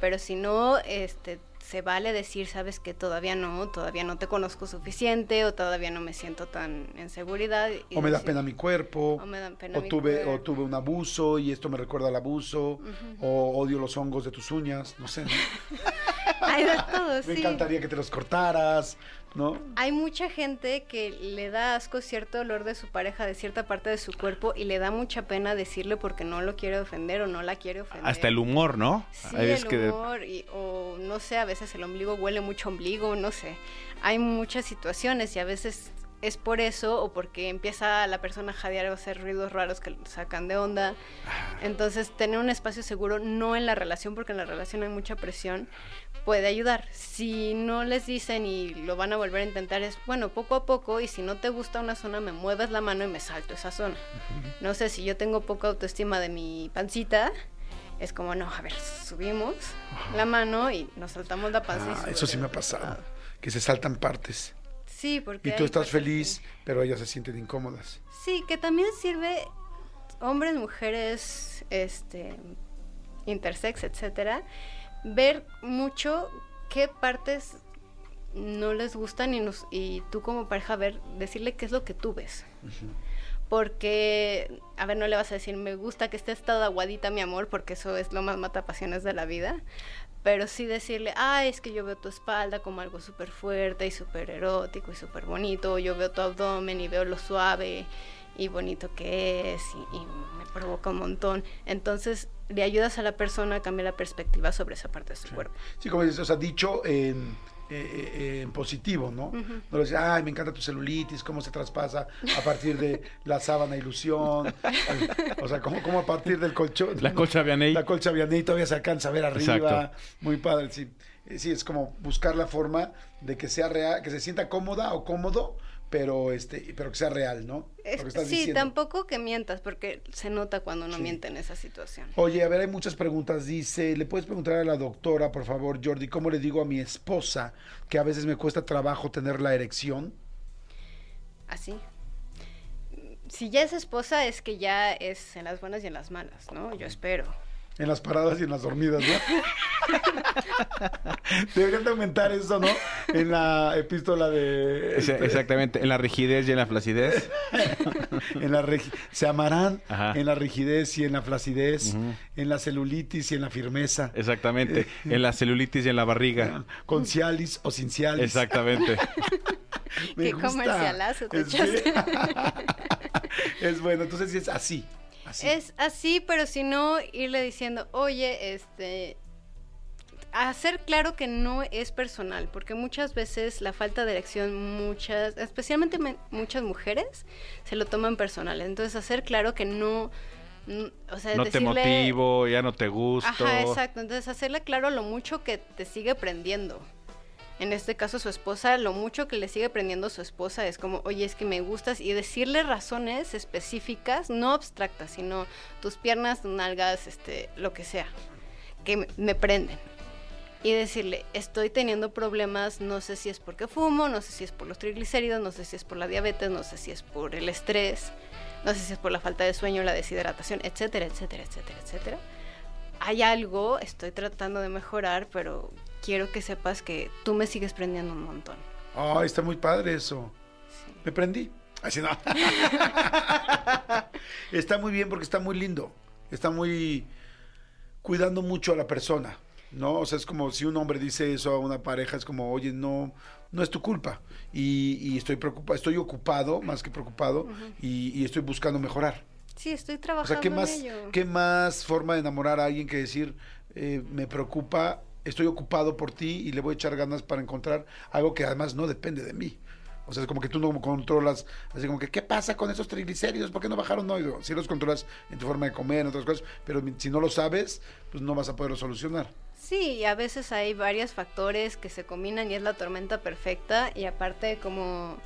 pero si no, este, se vale decir, sabes que todavía no, todavía no te conozco suficiente, o todavía no me siento tan en seguridad. y O me da decir- pena mi cuerpo, O me da pena o mi tuve, o tuve un abuso y esto me recuerda al abuso, o odio los hongos de tus uñas, no sé. ¿no? Hay de todo, Me sí. encantaría que te los cortaras, ¿no? Hay mucha gente que le da asco cierto olor de su pareja de cierta parte de su cuerpo y le da mucha pena decirle porque no lo quiere ofender o no la quiere ofender. Hasta el humor, ¿no? Sí, el humor, y- o no sé, a veces el ombligo huele mucho ombligo, no sé. Hay muchas situaciones y a veces es por eso o porque empieza la persona a jadear o a hacer ruidos raros que sacan de onda. Entonces, tener un espacio seguro, no en la relación, porque en la relación hay mucha presión, puede ayudar. Si no les dicen y lo van a volver a intentar, es bueno, poco a poco, y si no te gusta una zona, me mueves la mano y me salto esa zona. No sé, si yo tengo poca autoestima de mi pancita, es como, no, a ver, subimos la mano y nos saltamos la y Ah, eso sí me ha pasado, que se saltan partes. Sí, porque... Y tú estás feliz, que- pero ellas se sienten incómodas. Sí, que también sirve hombres, mujeres, este, intersex, etcétera, ver mucho qué partes no les gustan y, nos- y tú como pareja ver, decirle qué es lo que tú ves. Porque, a ver, no le vas a decir, me gusta que estés toda aguadita, mi amor, porque eso es lo más mata pasiones de la vida. Pero sí decirle, ah, es que yo veo tu espalda como algo súper fuerte y súper erótico y súper bonito. Yo veo tu abdomen y veo lo suave y bonito que es y, y me provoca un montón. Entonces, le ayudas a la persona a cambiar la perspectiva sobre esa parte de su cuerpo. Sí, como dices, o sea, dicho en, eh, eh, en positivo, ¿no? No le dices, ay, me encanta tu celulitis, cómo se traspasa a partir de la sábana ilusión. o sea, como, como a partir del colchón. La colcha Vianney. La colcha Vianney todavía se alcanza a ver arriba. Exacto. Muy padre, sí. Eh, Sí, es como buscar la forma de que sea real, que se sienta cómoda o cómodo, pero este, pero que sea real, ¿no? Es- sí, diciendo. tampoco que mientas, porque se nota cuando uno Sí. miente en esa situación. Oye, a ver, hay muchas preguntas. Dice, ¿le puedes preguntar a la doctora, por favor, Jordi, cómo le digo a mi esposa que a veces me cuesta trabajo tener la erección? Así. Si ya es esposa, es que ya es en las buenas y en las malas, ¿no? Yo espero. En las paradas y en las dormidas, ¿no? Deberían de aumentar eso, ¿no? En la epístola de... Este, Exactamente, en la rigidez y en la flacidez. en la se amarán Ajá. en la rigidez y en la flacidez, en la celulitis y en la firmeza, Exactamente, en la celulitis y en la barriga. con cialis o sin cialis. Exactamente. Me Qué gusta. comercialazo te Es- echaste. es bueno, entonces sí es así. Así. Es así, pero si no, irle diciendo, oye, este. Hacer claro que no es personal, porque muchas veces la falta de erección, muchas, especialmente me- muchas mujeres, se lo toman personal. Entonces, hacer claro que no. O sea, No te motivo, ya no te gusto. Ajá, exacto. Entonces, hacerle claro lo mucho que te sigue prendiendo. En este caso, su esposa, lo mucho que le sigue prendiendo a su esposa es como, oye, es que me gustas, y decirle razones específicas, no abstractas, sino tus piernas, tus nalgas, este, lo que sea, que me prenden. Y decirle, estoy teniendo problemas, no sé si es porque fumo, no sé si es por los triglicéridos, no sé si es por la diabetes, no sé si es por el estrés, no sé si es por la falta de sueño, la deshidratación, etcétera, etcétera, etcétera, etcétera hay algo, estoy tratando de mejorar, pero quiero que sepas que tú me sigues prendiendo un montón. Ay, está muy padre eso. Me prendí. Así no. está muy bien porque está muy lindo. Está muy cuidando mucho a la persona. ¿no? O sea, es como si un hombre dice eso a una pareja, es como, oye, no, no es tu culpa. Y, y estoy preocupado, estoy ocupado, más que preocupado, y, y estoy buscando mejorar. Sí, estoy O trabajando sea, ¿qué más, en ello. ¿qué más forma de enamorar a alguien que decir, eh, me preocupa, estoy ocupado por ti y le voy a echar ganas para encontrar algo que además no depende de mí? O sea, es como que tú no controlas, así como que, ¿qué pasa con esos triglicéridos? ¿Por qué no bajaron? No, digo, sí los controlas en tu forma de comer, en otras cosas, pero si no lo sabes, pues no vas a poderlo solucionar. Sí, y a veces hay varios factores que se combinan y es la tormenta perfecta. Y aparte, como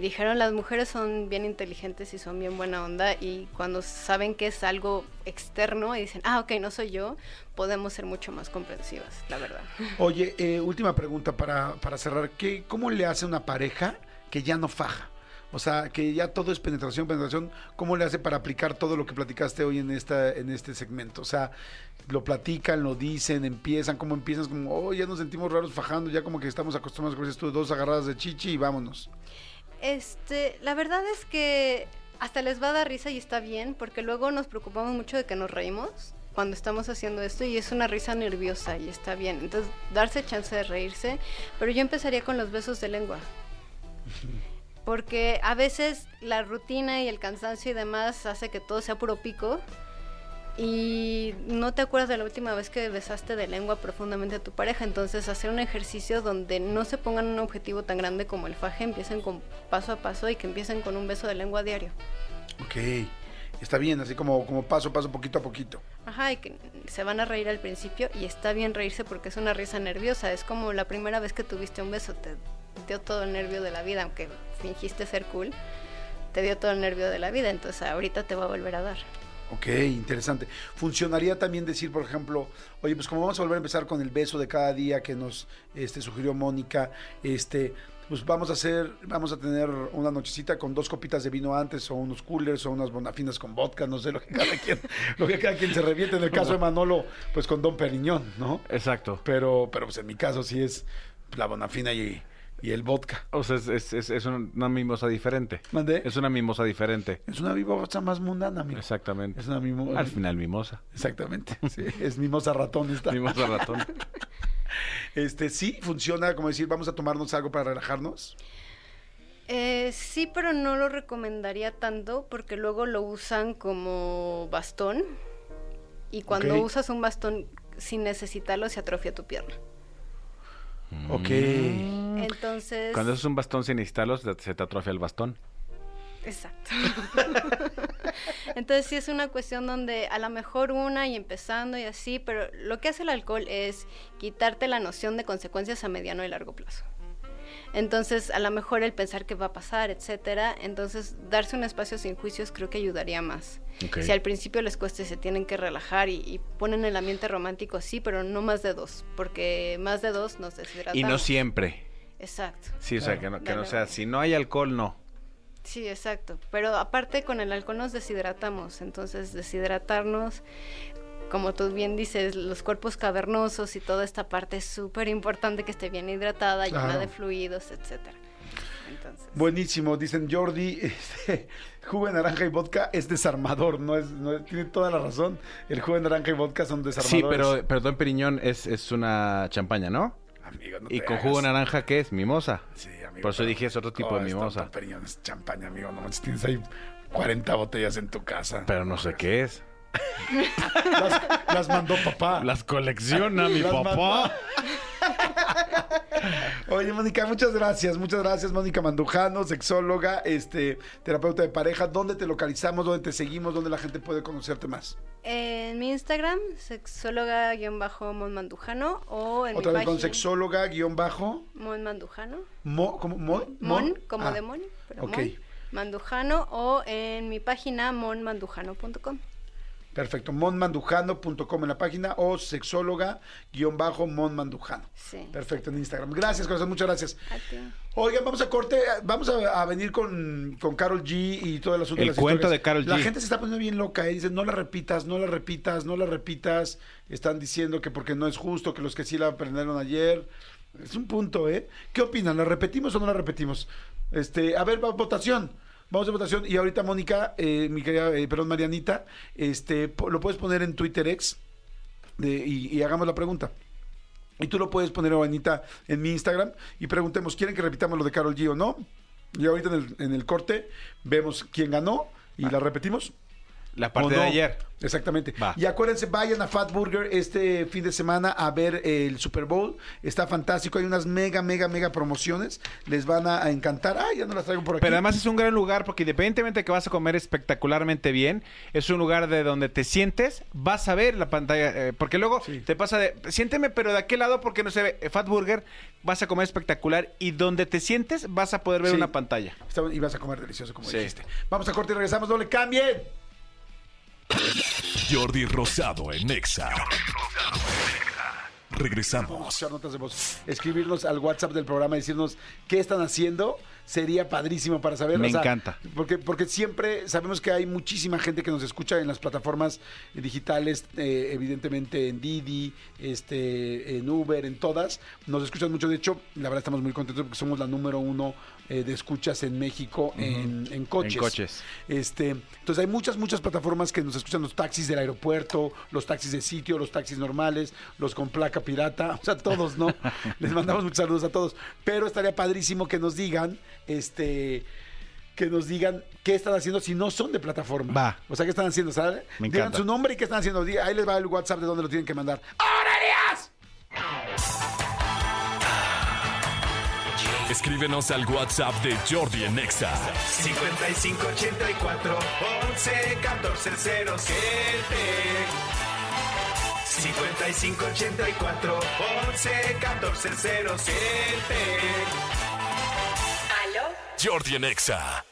dijeron, las mujeres son bien inteligentes y son bien buena onda. Y cuando saben que es algo externo y dicen, ah, ok, no soy yo, podemos ser mucho más comprensivas, la verdad. Oye, eh, última pregunta para, para cerrar. ¿Qué, ¿Cómo le hace una pareja que ya no faja? O sea, que ya todo es penetración, penetración. ¿Cómo le hace para aplicar todo lo que platicaste hoy en esta en este segmento? O sea, lo platican, lo dicen, empiezan, ¿cómo empiezan? Como, oh, ya nos sentimos raros fajando, ya como que estamos acostumbrados, como dices tú, dos agarradas de chichi y vámonos. Este, la verdad es que hasta les va a dar risa y está bien, porque luego nos preocupamos mucho de que nos reímos cuando estamos haciendo esto y es una risa nerviosa y está bien. Entonces, darse chance de reírse, pero yo empezaría con los besos de lengua. Porque a veces la rutina y el cansancio y demás hace que todo sea puro pico y no te acuerdas de la última vez que besaste de lengua profundamente a tu pareja. Entonces, hacer un ejercicio donde no se pongan un objetivo tan grande como el faje, empiecen con paso a paso y que empiecen con un beso de lengua diario. Ok, está bien, así como, como paso a paso, poquito a poquito. Ajá, y que se van a reír al principio y está bien reírse porque es una risa nerviosa. Es como la primera vez que tuviste un beso, te dio todo el nervio de la vida, aunque fingiste ser cool, te dio todo el nervio de la vida, entonces ahorita te va a volver a dar. Ok, interesante. Funcionaría también decir, por ejemplo, oye, pues como vamos a volver a empezar con el beso de cada día que nos este, sugirió Mónica, este, pues vamos a hacer, vamos a tener una nochecita con dos copitas de vino antes, o unos coolers, o unas bonafinas con vodka, no sé lo que cada quien, lo que cada quien se reviente. En el caso de Manolo, pues con Don Periñón, ¿no? Exacto. Pero, pero pues en mi caso sí es la bonafina y, y el vodka. O sea, es, es, es- es una mimosa diferente. ¿Mandé? Es una mimosa diferente. Es una mimosa más mundana, amigo. Exactamente. Es una mimosa. Al final mimosa. Exactamente. Sí, es mimosa ratón esta. Mimosa ratón. Este, sí, funciona como decir, vamos a tomarnos algo para relajarnos. Eh, sí, pero no lo recomendaría tanto porque luego lo usan como bastón y cuando usas un bastón sin necesitarlo se atrofia tu pierna. Ok. Entonces... Cuando es un bastón sin se se te atrofia el bastón. Exacto. Entonces sí es una cuestión donde a lo mejor una y empezando y así, pero lo que hace el alcohol es quitarte la noción de consecuencias a mediano y largo plazo. Entonces, a lo mejor el pensar qué va a pasar, etcétera, entonces darse un espacio sin juicios creo que ayudaría más. Si al principio les cuesta y se tienen que relajar y, y ponen el ambiente romántico, sí, pero no más de dos, porque más de dos nos deshidratamos. Y no siempre. Exacto. Sí, o sea, que no, que no Dale. sea, si no hay alcohol, no. Sí, exacto. Pero aparte con el alcohol nos deshidratamos, entonces deshidratarnos, como tú bien dices, los cuerpos cavernosos y toda esta parte es súper importante que esté bien hidratada, llena de fluidos, etcétera. Entonces, Buenísimo, dicen Jordi, este, jugo de naranja y vodka es desarmador, no es, no es- tiene toda la razón. El jugo de naranja y vodka son desarmadores. Sí, pero perdón, Periñón es, es una champaña, ¿no? Amigo, no Y te con hagas. jugo de naranja, ¿qué es? Mimosa. Sí, amigo. Por eso pero- dije es otro tipo de Oh, mimosa. Periñón es champaña, amigo. No manches, tienes ahí 40 botellas en tu casa. Pero no sé qué es. Las, las mandó papá. Las colecciona mi Las papá. Oye, Mónica, muchas gracias, muchas gracias, Mónica Mandujano, sexóloga, este, terapeuta de pareja. ¿Dónde te localizamos? ¿Dónde te seguimos? ¿Dónde la gente puede conocerte más? en mi Instagram, sexóloga-monmandujano o en Otra mi vez con página sexóloga, guion bajo, monmandujano, mo, ¿cómo? Mon, mon, como Ah, de mon, pero ok. mon, mandujano o en mi página monmandujano.com. Perfecto, monmandujano.com en la página o sexóloga, guion bajo, monmandujano. Sí. Perfecto, en Instagram. Gracias, corazón, muchas gracias. A ti. Oigan, vamos a corte, vamos a, a venir con, con Carol G y todo el asunto El de las cuento historias. de Karol La G. gente se está poniendo bien loca, ¿eh? dicen, no la repitas, no la repitas, no la repitas. Están diciendo que porque no es justo, que los que sí la aprendieron ayer. Es un punto, ¿eh? ¿Qué opinan? ¿La repetimos o no la repetimos? Este, a ver, va, votación. Vamos a votación. Y ahorita, Mónica, eh, mi querida, eh, perdón, Marianita, este, lo puedes poner en Twitter X de- y, hagamos la pregunta. Y tú lo puedes poner, Juanita, en mi Instagram y preguntemos, ¿quieren que repitamos lo de Carol G o no? Y ahorita en el, en el corte vemos quién ganó y la repetimos. La ¿O parte no? de ayer. Exactamente. Va. Y acuérdense, vayan a Fat Burger este fin de semana a ver el Super Bowl. Está fantástico. Hay unas mega, mega, mega promociones. Les van a, encantar. Ah, ya no las traigo por aquí. Pero además es un gran lugar porque independientemente de que vas a comer espectacularmente bien, es un lugar de donde te sientes, vas a ver la pantalla, eh, porque luego Sí. te pasa de, siénteme pero de aquel lado porque no se ve, Eh, Fat Burger, vas a comer espectacular y donde te sientes vas a poder ver Sí. una pantalla. Y vas a comer delicioso, como Sí. dijiste. Vamos a corte y regresamos. No le cambien. Jordi Rosado en Exa. Vamos a Regresamos. Escribirnos al WhatsApp del programa y decirnos qué están haciendo. Sería padrísimo para saber. Me o sea, encanta. Porque, porque siempre sabemos que hay muchísima gente que nos escucha en las plataformas digitales, eh, evidentemente en Didi, este, en Uber, en todas. Nos escuchan mucho. De hecho, la verdad estamos muy contentos porque somos la número uno eh, de escuchas en México en, en coches. En coches. Este, entonces hay muchas, muchas plataformas que nos escuchan los taxis del aeropuerto, los taxis de sitio, los taxis normales, los con placa pirata, o sea, todos, ¿no? Les mandamos muchos saludos a todos. Pero estaría padrísimo que nos digan, este, que nos digan qué están haciendo si no son de plataforma. Va. O sea, qué están haciendo, ¿sabes? Me Digan encanta. su nombre y qué están haciendo. Ahí les va el WhatsApp de donde lo tienen que mandar. ¡Aurelias! Escríbenos al WhatsApp de Jordi en Exa. 5584 11 14 0 5584 11 14 0 ¿Aló? Jordi en Exa.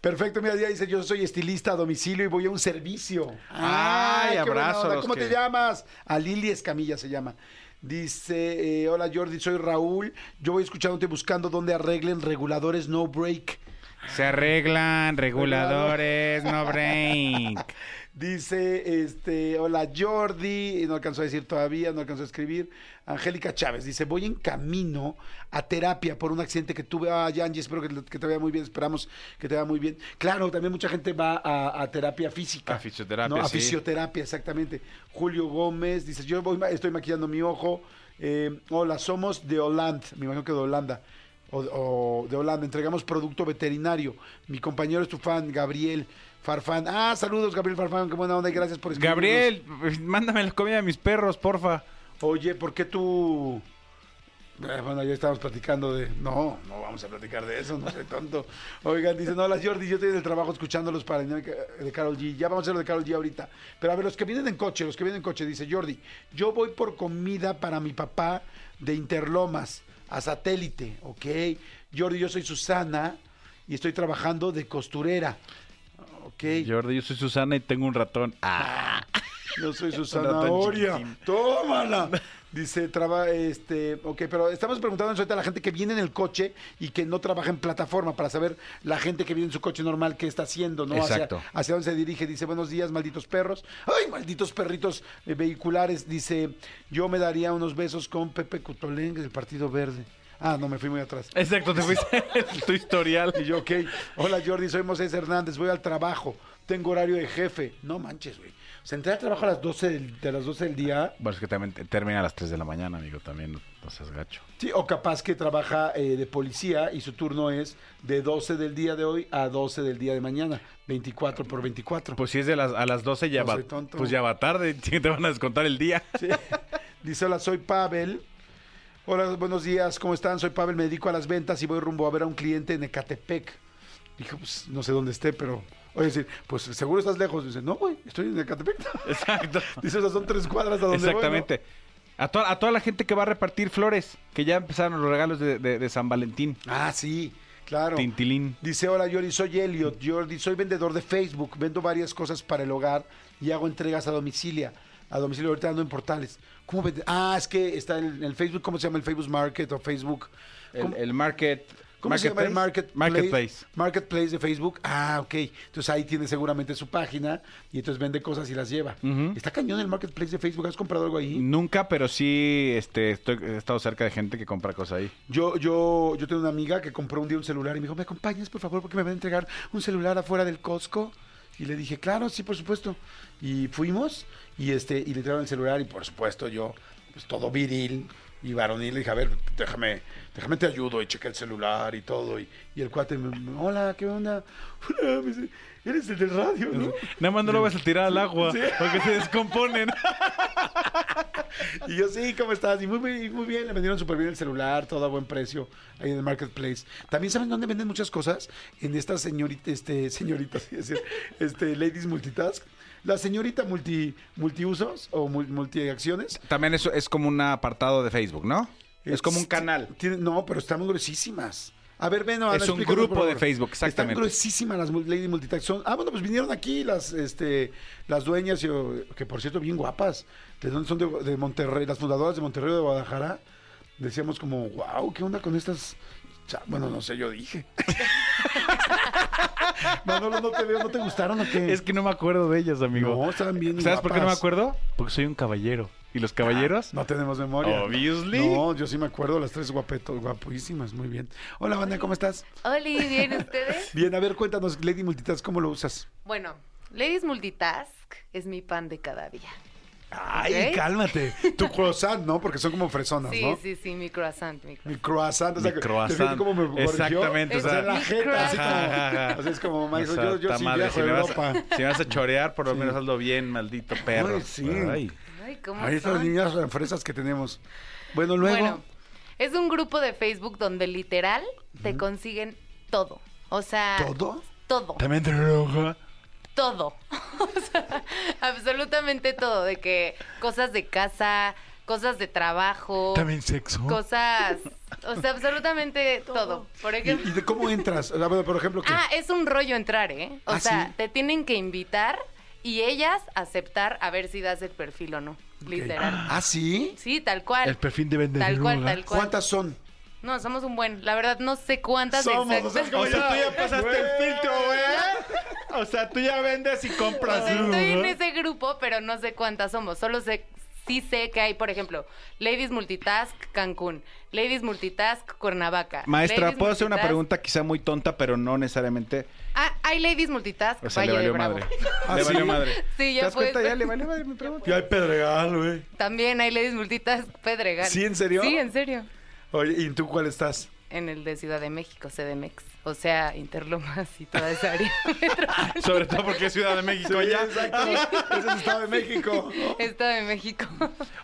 Perfecto, mira, ya dice, yo soy estilista a domicilio y voy a un servicio. Ay, qué buena abrazo ¿Cómo que- te llamas? A Lili Escamilla se llama. Dice, eh, hola Jordi, soy Raúl. Yo voy escuchándote buscando dónde arreglen reguladores no break. Se arreglan reguladores, no break. Dice, este, hola Jordi, y no alcanzó a decir todavía, no alcanzó a escribir. Angélica Chávez dice, voy en camino a terapia por un accidente que tuve. Ah, Yanji, espero que, que te vaya muy bien, esperamos que te vaya muy bien. Claro, también mucha gente va a, a terapia física. A fisioterapia, ¿no? A sí. fisioterapia, exactamente. Julio Gómez dice, yo voy, estoy maquillando mi ojo. Eh, hola, somos de Holanda, me imagino que de Holanda. O, o de Holanda, entregamos producto veterinario. Mi compañero es tu fan, Gabriel Farfán. Ah, saludos, Gabriel Farfán, qué buena onda y gracias por escribirnos. Gabriel, mándame la comida de mis perros, porfa. Oye, ¿por qué tú...? Eh, Bueno, ya estábamos platicando de... No, no vamos a platicar de eso, no soy tonto. Oigan, dicen, hola Jordi, yo estoy en el trabajo escuchándolos para el de Carol G. Ya vamos a hacer lo de Carol G ahorita. Pero a ver, los que vienen en coche, los que vienen en coche, dice Jordi, yo voy por comida para mi papá de Interlomas a satélite, ¿ok? Jordi, yo soy Susana y estoy trabajando de costurera, ¿ok? Jordi, yo soy Susana y tengo un ratón. Ah, Yo soy su ratón zanahoria. chiquitín. Tómala. Dice, traba, este, ok, pero estamos preguntando ahorita a la gente que viene en el coche y que no trabaja en plataforma para saber la gente que viene en su coche normal qué está haciendo, ¿no? Exacto. Hacia, hacia dónde se dirige. Dice, buenos días, malditos perros. Ay, malditos perritos eh, vehiculares. Dice, yo me daría unos besos con Pepe Cutolén del Partido Verde. Ah, no, me fui muy atrás. Exacto, te fuiste tu historial. Y yo, ok. Hola Jordi, soy Moisés Hernández, voy al trabajo. Tengo horario de jefe. No manches, güey. O sea, entré al trabajo a las 12 del, de las 12 del día. Bueno, es que también te- termina a las 3 de la mañana, amigo, también no, no seas gacho. Sí, o capaz que trabaja eh, de policía y su turno es de 12 del día de hoy a 12 del día de mañana. 24 por 24. Pues si es de las, a las 12 ya No va, soy tonto. pues ya va tarde, te van a descontar el día. Sí. Dice, hola, soy Pavel. Hola, buenos días, ¿cómo están? Soy Pavel, me dedico a las ventas y voy rumbo a ver a un cliente en Ecatepec. Dije, pues no sé dónde esté, pero... Oye, decir, pues seguro estás lejos. Dice, no, güey, estoy en Ecatepec. Exacto. Dice, sea, son tres cuadras a donde voy, ¿no?". Exactamente. A, to- a toda la gente que va a repartir flores, que ya empezaron los regalos de, de- de San Valentín. Ah, sí, claro. Tintilín. Dice, hola Jordi, soy Elliot. Jordi, soy vendedor de Facebook. Vendo varias cosas para el hogar y hago entregas a domicilio. A domicilio, ahorita ando en portales. ¿Cómo vende? Ah, es que está en el Facebook, ¿cómo se llama el Facebook Market o Facebook? ¿Cómo, El, el market. cómo se llama el Marketplace? Marketplace. Marketplace de Facebook. Ah, ok. Entonces ahí tiene seguramente su página y entonces vende cosas y las lleva. Está cañón el Marketplace de Facebook. ¿Has comprado algo ahí? Nunca, pero sí este, estoy, he estado cerca de gente que compra cosas ahí. Yo, yo, yo tengo una amiga que compró un día un celular y me dijo, ¿me acompañas, por favor, porque me van a entregar un celular afuera del Costco? Y le dije, claro, sí, por supuesto. Y fuimos y este y le entregaron el celular y por supuesto yo pues, todo viril y varonil. Le dije, a ver, déjame, déjame te ayudo. Y chequé el celular y todo. Y, y el cuate me, hola, ¿qué onda? Hola, me dice, eres el del radio, ¿no? Nada más no lo vas a tirar al agua Sí. porque se descomponen. Y yo, sí, ¿cómo estás? Y muy, muy, muy bien, le vendieron súper bien el celular, todo a buen precio, ahí en el marketplace. También saben dónde venden muchas cosas, en estas señoritas, este, señoritas, es decir, este, ladies multitask. La señorita multi, multiusos o mul- multiacciones. También eso es como un apartado de Facebook, ¿no? Es como un canal. Tiene- no, pero están gruesísimas. A ver, ven, Ana, Es un grupo de. Facebook, exactamente. Están gruesísimas las Lady Multitask. Son- ah, bueno, pues vinieron aquí las, este, las dueñas, oh, que por cierto, bien guapas. ¿De dónde son? De, de Monterrey, las fundadoras de Monterrey de Guadalajara. Decíamos como, wow, ¿qué onda con estas? cha-?" Bueno, no sé, yo dije. Manolo, ¿no te veo? ¿No te gustaron o qué? Es que no me acuerdo de ellas, amigo. No, estaban bien ¿Sabes por qué no me acuerdo? Porque soy un caballero. ¿Y los caballeros? No tenemos memoria. Obviously. No, yo sí me acuerdo, las tres guapetos, guapísimas, muy bien. Hola, Vania, ¿cómo estás? Oli, ¿bien ustedes? Bien, a ver, cuéntanos, Lady Multitask, ¿cómo lo usas? Bueno, Ladies Multitask es mi pan de cada día. Ay, cálmate. Tu croissant, ¿no? Porque son como fresonas, Sí, ¿no? sí, sí, mi croissant, mi croissant. Mi croissant, o sea, Mi que- croissant. ¿te fijas cómo me corrigió? Exactamente, o o sea, sea, en la mi jeta, así como, así es como, O maestro, sea, yo, yo sí madre, viajo si a me, vas Europa. a, si me vas a chorear, por lo menos hazlo bien, maldito perro. Ay, sí. Ay. Ay, ¿cómo Ahí están las niñas fresas que tenemos. Bueno, luego... Bueno, es un grupo de Facebook donde literal te consiguen todo. O sea, ¿Todo? todo. También te enoja. Todo. O sea, absolutamente todo. De que cosas de casa, cosas de trabajo, También sexo. cosas. O sea, absolutamente todo. Por ¿Y, ejemplo. y de cómo entras? Por ejemplo. Ah, es un rollo entrar, ¿eh? O ¿Ah, sea, sí? te tienen que invitar y ellas aceptar a ver si das el perfil o no. Literal. ¿Ah, sí? Sí, tal cual. El perfil de vender Tal cual, tal cual. ¿Cuántas son? No, somos un buen. La verdad, no sé cuántas Somos, o sea, como O sea, tú ya pasaste el filtro, güey. O sea, tú ya vendes y compras. O sea, estoy en ese grupo, pero no sé cuántas somos. Solo sé, sí sé que hay, por ejemplo, Ladies Multitask Cancún, Ladies Multitask Cuernavaca. Maestra, Ladies ¿puedo hacer una Multitask- pregunta quizá muy tonta, pero no necesariamente? Ah, hay Ladies Multitask O sea, le Valle de valió Bravo. madre. ¿Ah, le sí? valió madre. Sí, ya ¿Te das puedes cuenta? Ya le valió madre mi pregunta. Ya hay Pedregal, güey. También hay Ladies Multitask Pedregal. ¿Sí, en serio? Sí, en serio. Oye, ¿y tú cuál estás? En el de Ciudad de México, CDMX. O sea, Interlomas y toda esa área. Sobre todo porque es Ciudad de México ya. exacto. Ese es Estado de México. Estado de México.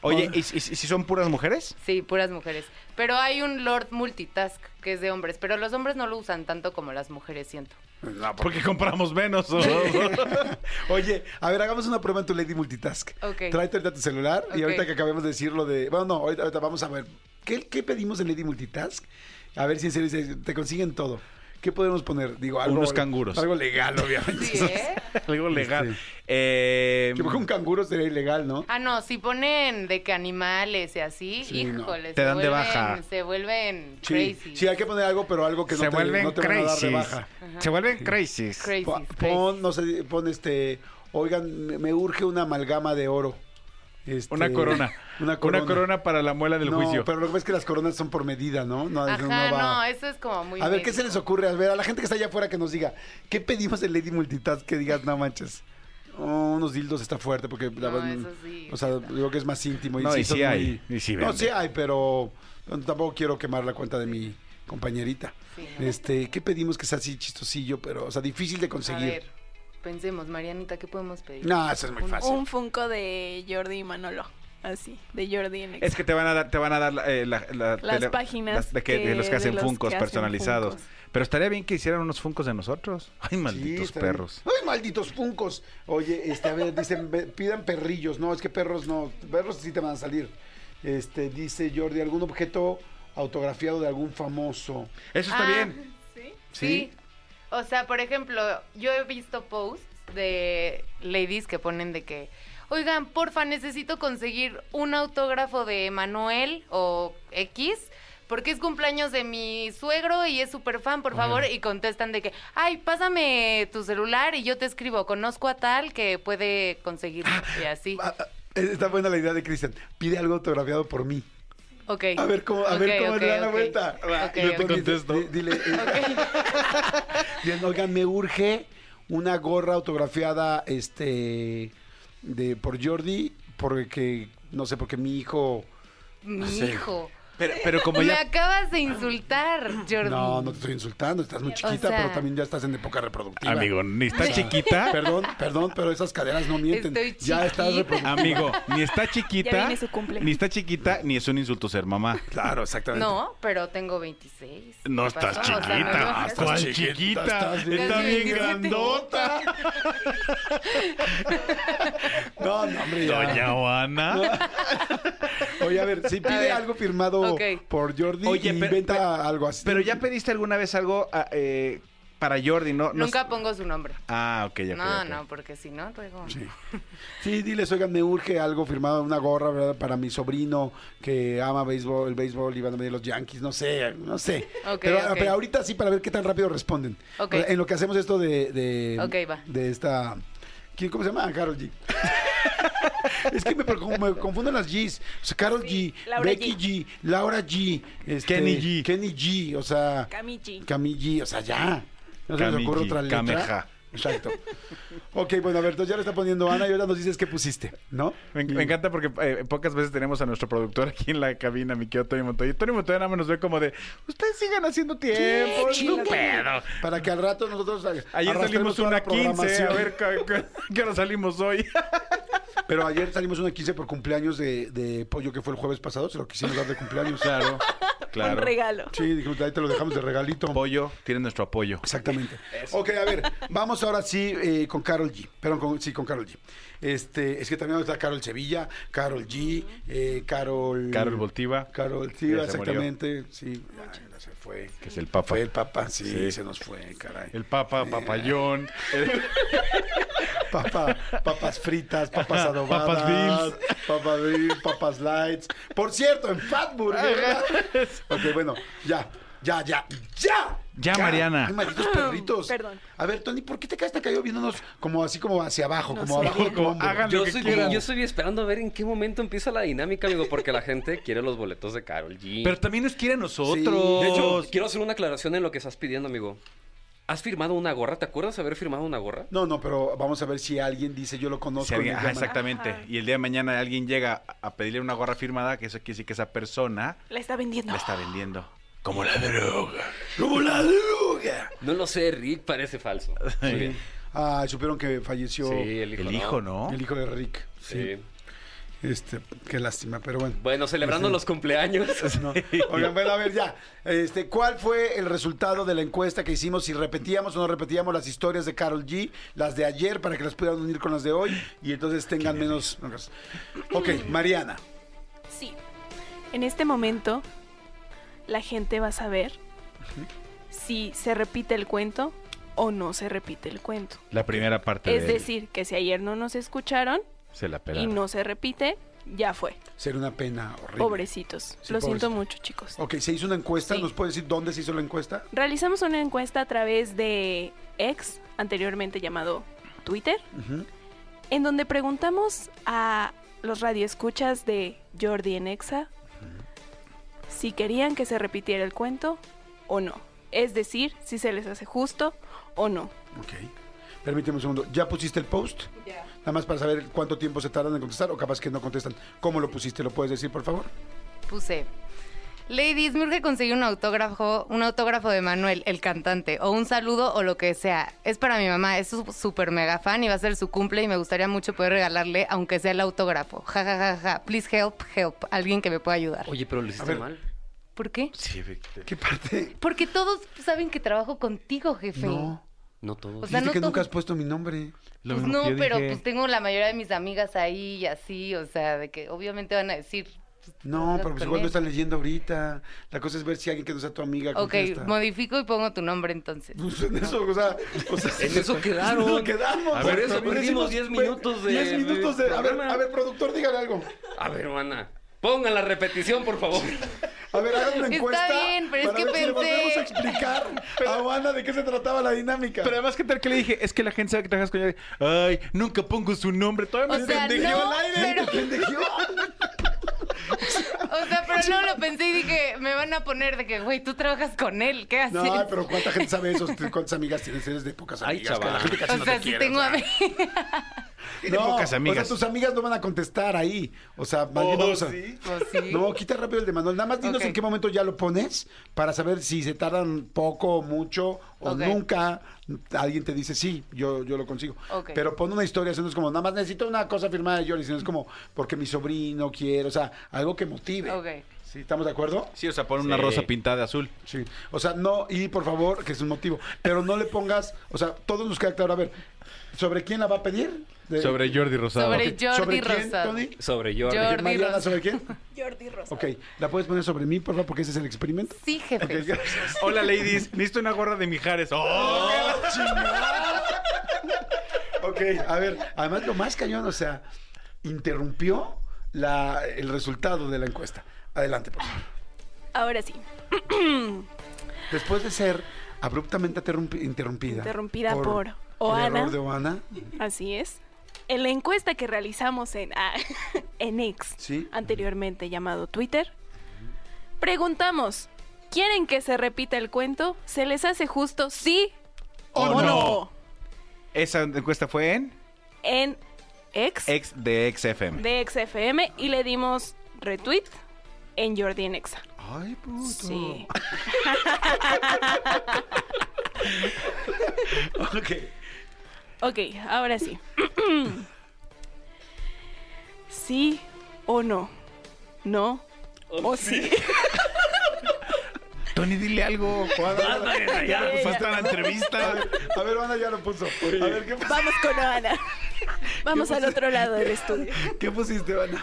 Oye, ¿y, y- y si son puras mujeres? Sí, puras mujeres. Pero hay un Lord Multitask que es de hombres, pero los hombres no lo usan tanto como las mujeres, siento. No, Porque compramos menos. ¿o? Oye, a ver, hagamos una prueba en tu Lady Multitask. Ok. Tráete ahorita tu celular y ahorita que acabemos de decir lo de... Bueno, no, ahorita, ahorita vamos a ver. ¿Qué, qué pedimos en Lady Multitask? A ver si en serio se- te consiguen todo. ¿Qué podemos poner? Digo, algo... Unos canguros. Algo legal, obviamente. Sí, ¿eh? Algo legal. Este, Eh, que un canguro sería ilegal, ¿no? Ah, no, si ponen de que animales y así, Sí, no. híjole, Te se dan de baja. Se vuelven Sí, crazy. sí, hay que poner algo, pero algo que no te, no te van a dar de baja. Se vuelven crazy. Crazy, Po- crazy. Pon, no sé, pon este... Oigan, me urge una amalgama de oro. Este, Una corona. Una corona. Una corona para la muela del no, juicio. pero lo que pasa es que las coronas son por medida, ¿no? No, Ajá, no va- no, eso es como muy A ver, ¿qué se les ocurre? A ver, a la gente que está allá afuera que nos diga, ¿qué pedimos en Lady Multitask que digas, no manches? Oh, unos dildos está fuerte porque la No, verdad, eso sí, o sea, está. digo que es más íntimo y No, sí y sí hay, muy- y sí no, sí hay, pero tampoco quiero quemar la cuenta de mi compañerita. Sí. Este, ¿qué pedimos que sea así chistosillo, pero o sea, difícil de A conseguir? Pensemos, Marianita, ¿qué podemos pedir? No, eso es muy fácil. Un Funko de Jordi y Manolo. Así, de Jordi en Es que te van a dar, te van a dar eh, la- la- Las tele- páginas las- de, que, de que- los que hacen funcos personalizados. Funkos. Pero estaría bien que hicieran unos funcos de nosotros. Ay, Sí, malditos bien. perros. Ay, malditos puncos. Oye, este, a ver, dicen, pidan perrillos. No, es que perros no. Perros sí te van a salir. Este, dice Jordi, algún objeto autografiado de algún famoso. Eso está Ah, bien. Sí. O sea, por ejemplo, yo he visto posts de ladies que ponen de que, oigan, porfa, necesito conseguir un autógrafo de Manuel o X. Porque es cumpleaños de mi suegro y es súper fan, por favor. Y contestan de que, ay, pásame tu celular y yo te escribo. Conozco a tal que puede conseguir. Y así. Ah, ah, está buena la idea de Cristian. Pide algo autografiado por mí. Ok. A ver cómo, a ver cómo ok, le dan la ok. vuelta. Ok, Y le ok. pones- contesto. di- Dile, eh, oigan, me urge una gorra autografiada este de por Jordi, porque no sé, porque mi hijo mi hijo. Pero, pero como Me ya... acabas de insultar, Jordi. No, no te estoy insultando, estás muy chiquita, sea- pero también ya estás en época reproductiva. Amigo, ni está O sea, chiquita. Perdón, perdón, pero esas caderas no mienten. Estoy ya estás reproductiva. Amigo, ni está Ya chiquita. viene su cumple. Ni está chiquita, ni es un insulto ser mamá. Claro, exactamente. No, pero tengo 26. No ¿Qué estás pasó? O sea, chiquita. no me- estás ¿Cuál chiquita, chiquita? estás bien- Está bien 27. grandota. No, no, hombre, ya. Doña Juana. Oye, a ver, si pide ver. algo firmado Ok. por Jordi Oye, y pero- inventa algo así. Pero ya pediste alguna vez algo ah, eh, para Jordi, ¿no? Nunca pongo su nombre. Ah, ok, ya. No, no, porque si no, luego... Sí. Sí, diles, oigan, me urge algo firmado, una gorra, ¿verdad? Para mi sobrino que ama béisbol, el béisbol y van a venir los Yankees, no sé, no sé. Ok, pero, pero ahorita sí, para ver qué tan rápido responden. Ok. O sea, En lo que hacemos esto de... de Ok, va. De esta... ¿Quién, ¿Cómo se llama? Carol G. es que me, me confunden las Gs. O sea, Carol G, Laura Becky G. Laura G. este, Kenny G. Kenny G, o sea... Camichi. Camille G, o sea, ya. No se nos ocurre G, otra letra. Kameha. Exacto. Ok, bueno, a ver, entonces ya le está poniendo Ana y ahora nos dices qué pusiste, ¿no? Me, me encanta porque eh, pocas veces tenemos a nuestro productor aquí en la cabina, mi querido Tony Montoya. Y Tony Montoya nada más nos ve como de, ustedes sigan haciendo tiempo, es un pedo. Para que al rato nosotros Ayer arrastremos salimos una la 15, a ver ¿qué- qué- qué hora salimos hoy. Pero ayer salimos una 15 por cumpleaños de, de Pollo que fue el jueves pasado, se lo quisimos dar de cumpleaños. Claro, claro. Un regalo. Sí, dijimos, ahí te lo dejamos de regalito. Pollo, tiene nuestro apoyo. Exactamente. Ok, a ver, vamos ahora sí eh, con Carol G. Perdón, con, sí, con Carol G. Este, es que también está Carol Sevilla, Carol G, eh, Carol... Carol Voltiva, Carol, murió. exactamente. Sí, se fue. que es el Papa. Fue el Papa, sí, Sí. se nos fue, caray. El Papa, Papayón. Papa, papas fritas, papas adobadas, papas Bills. papas Bills, papas lights. Por cierto, en Fatburger. ok, bueno, ya, ya, ya, ya. Ya, Mariana. Ay, malditos perritos. Perdón. A ver, Tony, ¿por qué te quedaste cayó viéndonos como así como hacia abajo, No como sé. abajo? Hagan lo Yo que estoy, quieran. yo estoy esperando a ver en qué momento empieza la dinámica, amigo, porque la gente quiere los boletos de Carol G. Pero también nos quiere a nosotros. Sí, de hecho, quiero hacer una aclaración en lo que estás pidiendo, amigo. ¿Has firmado una gorra? ¿Te acuerdas haber firmado una gorra? No, no, pero vamos a ver si alguien dice yo lo conozco. Si alguien- ajá, exactamente. Ajá. Y el día de mañana alguien llega a a pedirle una gorra firmada, que eso quiere decir que esa persona La está vendiendo. la está vendiendo. Como la droga. Como la droga. No lo sé, Rick parece falso. Muy bien. Ah, supieron que falleció Sí, el hijo. El ¿no? hijo, ¿no? el hijo de Rick. Sí. Este, qué lástima, pero bueno. Bueno, celebrando Sí. los cumpleaños. No. Oigan, bueno, a ver, ya. Este, ¿Cuál fue el resultado de la encuesta que hicimos? Si repetíamos o no repetíamos las historias de Carol G, las de ayer, para que las puedan unir con las de hoy y entonces tengan menos. Ok, Mariana. Sí. En este momento, la gente va a saber si se repite el cuento o no se repite el cuento. La primera parte Es de decir, que si ayer no nos escucharon se la y no se repite, ya fue. Sería una pena horrible. Pobrecitos. Sí, Lo siento mucho, chicos. Ok, se hizo una encuesta. Sí. ¿Nos puede decir dónde se hizo la encuesta? Realizamos una encuesta a través de X, anteriormente llamado Twitter, en donde preguntamos a los radioescuchas de Jordi en Exa si querían que se repitiera el cuento o no. Es decir, si se les hace justo o no. Ok. Permíteme un segundo. ¿Ya pusiste el post? Nada más para saber cuánto tiempo se tardan en contestar o capaz que no contestan. ¿Cómo lo pusiste? ¿Lo puedes decir, por favor? Puse. Ladies, me urge conseguir un autógrafo, un autógrafo de Manuel, el cantante, o un saludo o lo que sea. Es para mi mamá, es súper mega fan y va a ser su cumple y me gustaría mucho poder regalarle, aunque sea el autógrafo. Ja, ja, ja, ja. Please help, help. Alguien que me pueda ayudar. Oye, pero lo hiciste mal. ¿Por qué? Sí, Víctor. ¿Qué parte? Porque todos saben que trabajo contigo, jefe. No. No todos. O sea, Dijiste no que nunca todo- has puesto mi nombre. Lo Pues no, pero dije. pues tengo la mayoría de mis amigas ahí y así, o sea, de que obviamente van a decir. pues, No, pero pues igual no él. están leyendo ahorita. La cosa es ver si alguien que no sea tu amiga Ok, contesta. modifico y pongo tu nombre entonces. Pues en eso, o sea, o sea, En eso quedaron. en eso quedamos. A ver, eso, perdimos decimos, 10 güey, minutos de- 10 minutos de... de a ver, a ver, productor, dígale algo. A ver, hermana. Pongan la repetición, por favor. A ver, hagan una Está encuesta. bien, pero es para que ver si le pensé- volvemos a explicar a Juana de qué se trataba la dinámica. Pero además, ¿qué tal que le dije? Es que la gente sabe que trabajas con ella. Ay, nunca pongo su nombre. Todavía me O sea, pendejeó no, al aire. pero- ¡Te pendejeó! O sea, pero no lo pensé y dije, me van a poner de que, güey, tú trabajas con él, ¿qué haces? No, pero ¿cuánta gente sabe eso? ¿Cuántas amigas tienes? Eres de pocas Ay, amigas. que chaval. La gente casi o no sea, te sí quiere, tengo o sea. a Tiene pocas amigas. O sea, tus amigas no van a contestar ahí. O sea, más bien Oh, vamos a- ¿sí? Pues sí. No, quita rápido el de Manuel. Nada más dinos en qué momento ya lo pones para saber si se tardan poco, mucho o nunca. Alguien te dice, sí, yo, yo lo consigo. Pero pon una historia, eso no es como, nada más necesito una cosa firmada de Jordi, sino es como, porque mi sobrino quiere, o sea, algo que motive. Ok. ¿Sí? ¿Estamos de acuerdo? Sí, o sea, pon una Sí. rosa pintada de azul. Sí. O sea, no, y por favor, que es un motivo, pero no le pongas, o sea, todos nos queda claro, a ver, ¿sobre quién la va a pedir? De- Sobre Jordi Rosado. Sobre Jordi ¿Sobre quién, Rosado. Tony? Sobre Jordi. Jordi Mariana, Rosado. ¿sobre quién? Jordi Rosa. Ok, ¿la puedes poner sobre mí, por favor, porque ese es el experimento? Sí, jefe. Ok, gracias. Hola, ladies. Necesito una gorra de Mijares. ¡Oh! Ok, a ver, además lo más cañón, o sea, interrumpió la, el resultado de la encuesta. Adelante, por favor. Ahora sí. Después de ser abruptamente interrumpi- interrumpida. Interrumpida por el Oana. error de Oana. Así es. En la encuesta que realizamos en, ah, en X, Sí. anteriormente llamado Twitter, preguntamos, ¿quieren que se repita el cuento? ¿Se les hace justo sí ¿O o, no? no? Esa encuesta fue en En X ex de XFM. de XFM y le dimos retweet en Jordi en Exa. Ay, puto. Sí. Ok. Ok, ahora sí. ¿Sí o no? ¿No o sí? Tony, dile algo. Ya, falta la entrevista. A ver, a ver, Oana ya lo puso. A ver, ¿qué, pus- Vamos con Ana. Vamos al otro lado del estudio. ¿qué pusiste, Oana?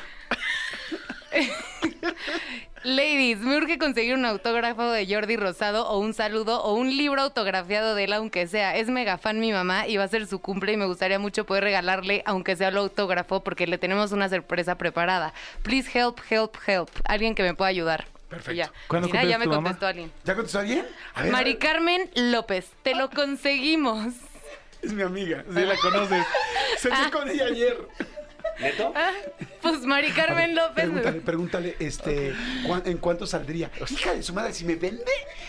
Ladies, me urge conseguir un autógrafo de Jordi Rosado o un saludo o un libro autografiado de él, aunque sea. Es mega fan mi mamá y va a ser su cumple y me gustaría mucho poder regalarle, aunque sea el autógrafo, porque le tenemos una sorpresa preparada. Please help, help, help. Alguien que me pueda ayudar. Perfecto. Ya. ¿Cuándo Mira, ya me tu mamá? contestó alguien. ¿Ya contestó alguien? A ver, Mari Carmen López, te lo conseguimos. es mi amiga. Sí, la conoces. Salí con ella ayer. ¿Neto? Pues Mari Carmen López. Pregúntale, pregúntale, este, ¿cuán- ¿en cuánto saldría? Hija de su madre, si me vende,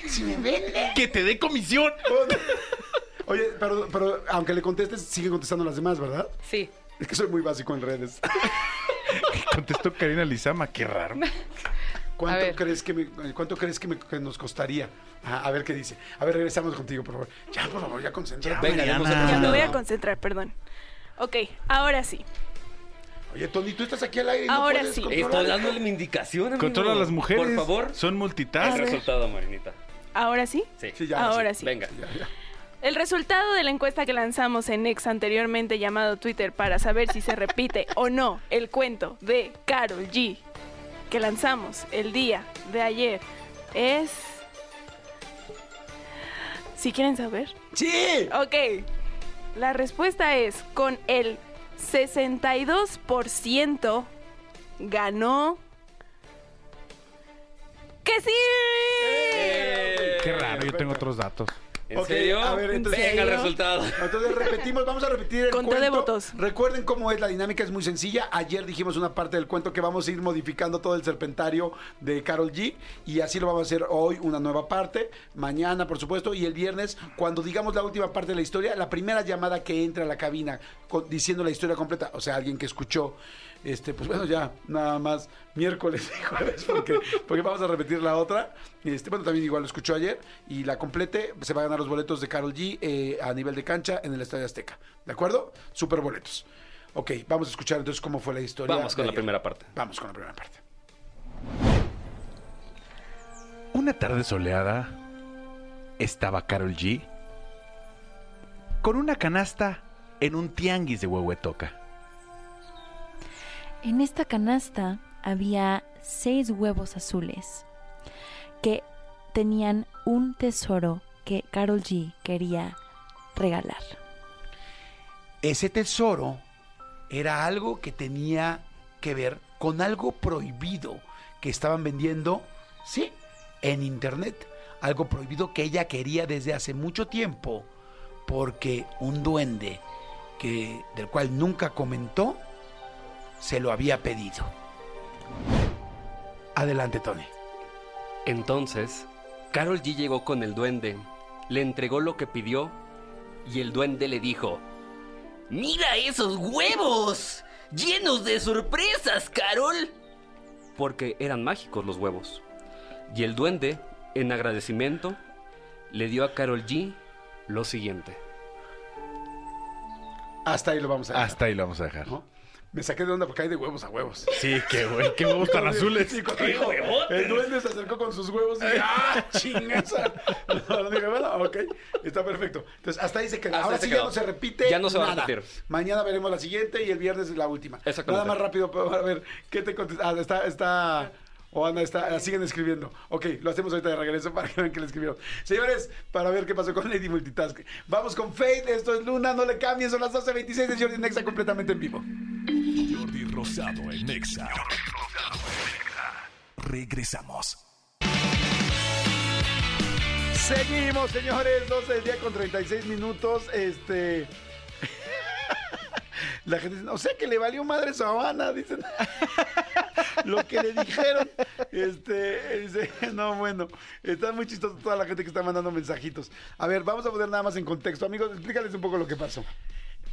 si me vende. ¡Que te dé comisión! Oye, pero, pero aunque le contestes, sigue contestando las demás, ¿verdad? Sí. Es que soy muy básico en redes. Contestó Karina Lizama, qué raro. ¿Cuánto crees que me, cuánto crees que, me- que nos costaría? Ah, a ver qué dice. A ver, regresamos contigo, por favor. Ya, por favor, ya concéntrate. Venga, Mariana. demos otro Ya me voy a concentrar, perdón. Ok, ahora sí. Oye, Tony, tú estás aquí al aire y no Ahora puedes sí. controlar Estoy esto? dándole mi indicación, amigo. Controla a las mujeres. Por favor. Son El multitask. resultado, Marinita. ¿Ahora sí? Sí. Sí, ya, Ahora sí. Venga. Ya, ya. El resultado de la encuesta que lanzamos en X anteriormente llamado Twitter para saber si se repite o no el cuento de Carol G que lanzamos el día de ayer es... Si quieren saber. ¡Sí! Ok. La respuesta es con el 62% ganó... ¡Que sí! Qué raro, yo tengo otros datos. ¿En serio? a ver, entonces- Venga el resultado. Entonces repetimos, vamos a repetir el Conté de cuento. votos. Recuerden cómo es la dinámica, es muy sencilla. Ayer dijimos una parte del cuento que vamos a ir modificando todo el serpentario de Carol G. Y así lo vamos a hacer hoy, una nueva parte. Mañana, por supuesto. Y el viernes, cuando digamos la última parte de la historia, la primera llamada que entra a la cabina con- diciendo la historia completa, o sea, alguien que escuchó. Este, pues bueno, ya, nada más miércoles y jueves, porque, porque vamos a repetir la otra. Este, bueno, también igual lo escuchó ayer y la complete, se va a ganar los boletos de Carol G eh, a nivel de cancha en el Estadio Azteca. ¿De acuerdo? Super boletos. Ok, vamos a escuchar entonces cómo fue la historia. Vamos con la primera parte. Vamos con la primera parte. Una tarde soleada estaba Carol G con una canasta en un tianguis de Huehuetoca. En esta canasta había seis huevos azules que tenían un tesoro que Carol G quería regalar. Ese tesoro era algo que tenía que ver con algo prohibido que estaban vendiendo, sí, en internet. Algo prohibido que ella quería desde hace mucho tiempo, porque un duende que del cual nunca comentó se lo había pedido. Adelante, Tony. Entonces, Carol G llegó con el duende, le entregó lo que pidió y el duende le dijo, ¡Mira esos huevos! ¡Llenos de sorpresas, Carol! Porque eran mágicos los huevos. Y el duende, en agradecimiento, le dio a Carol G lo siguiente. Hasta ahí lo vamos a dejar. Hasta ahí lo vamos a dejar. ¿no? Me saqué de onda porque hay de huevos a huevos. Sí, qué güey, qué huevos tan azules. Cuando dijo, el duende se acercó con sus huevos y ¡ah, chingeza! No, dije, bueno, ok, está perfecto. Entonces, hasta ahí se queda. Hasta Ahora sí ya no se repite Ya no se va a nada. repetir. Mañana veremos la siguiente y el viernes la última. Exactamente. Nada más rápido para ver qué te contesta. Ah, está, está... O Ana está, la siguen escribiendo. Ok, lo hacemos ahorita de regreso para que vean que le escribieron. Señores, para ver qué pasó con Lady Multitask. Vamos con Faith, esto es Luna, no le cambien, son las 12.26 de Jordi Nexa completamente en vivo. Rosado en Nexa. Regresamos. Seguimos, señores, 12 del día con 36 minutos. Este. La gente dice, o sea que le valió madre su Habana, dicen. Lo que le dijeron. Este, dice, no, bueno, está muy chistoso toda la gente que está mandando mensajitos. A ver, vamos a poner nada más en contexto. Amigos, explícales un poco lo que pasó.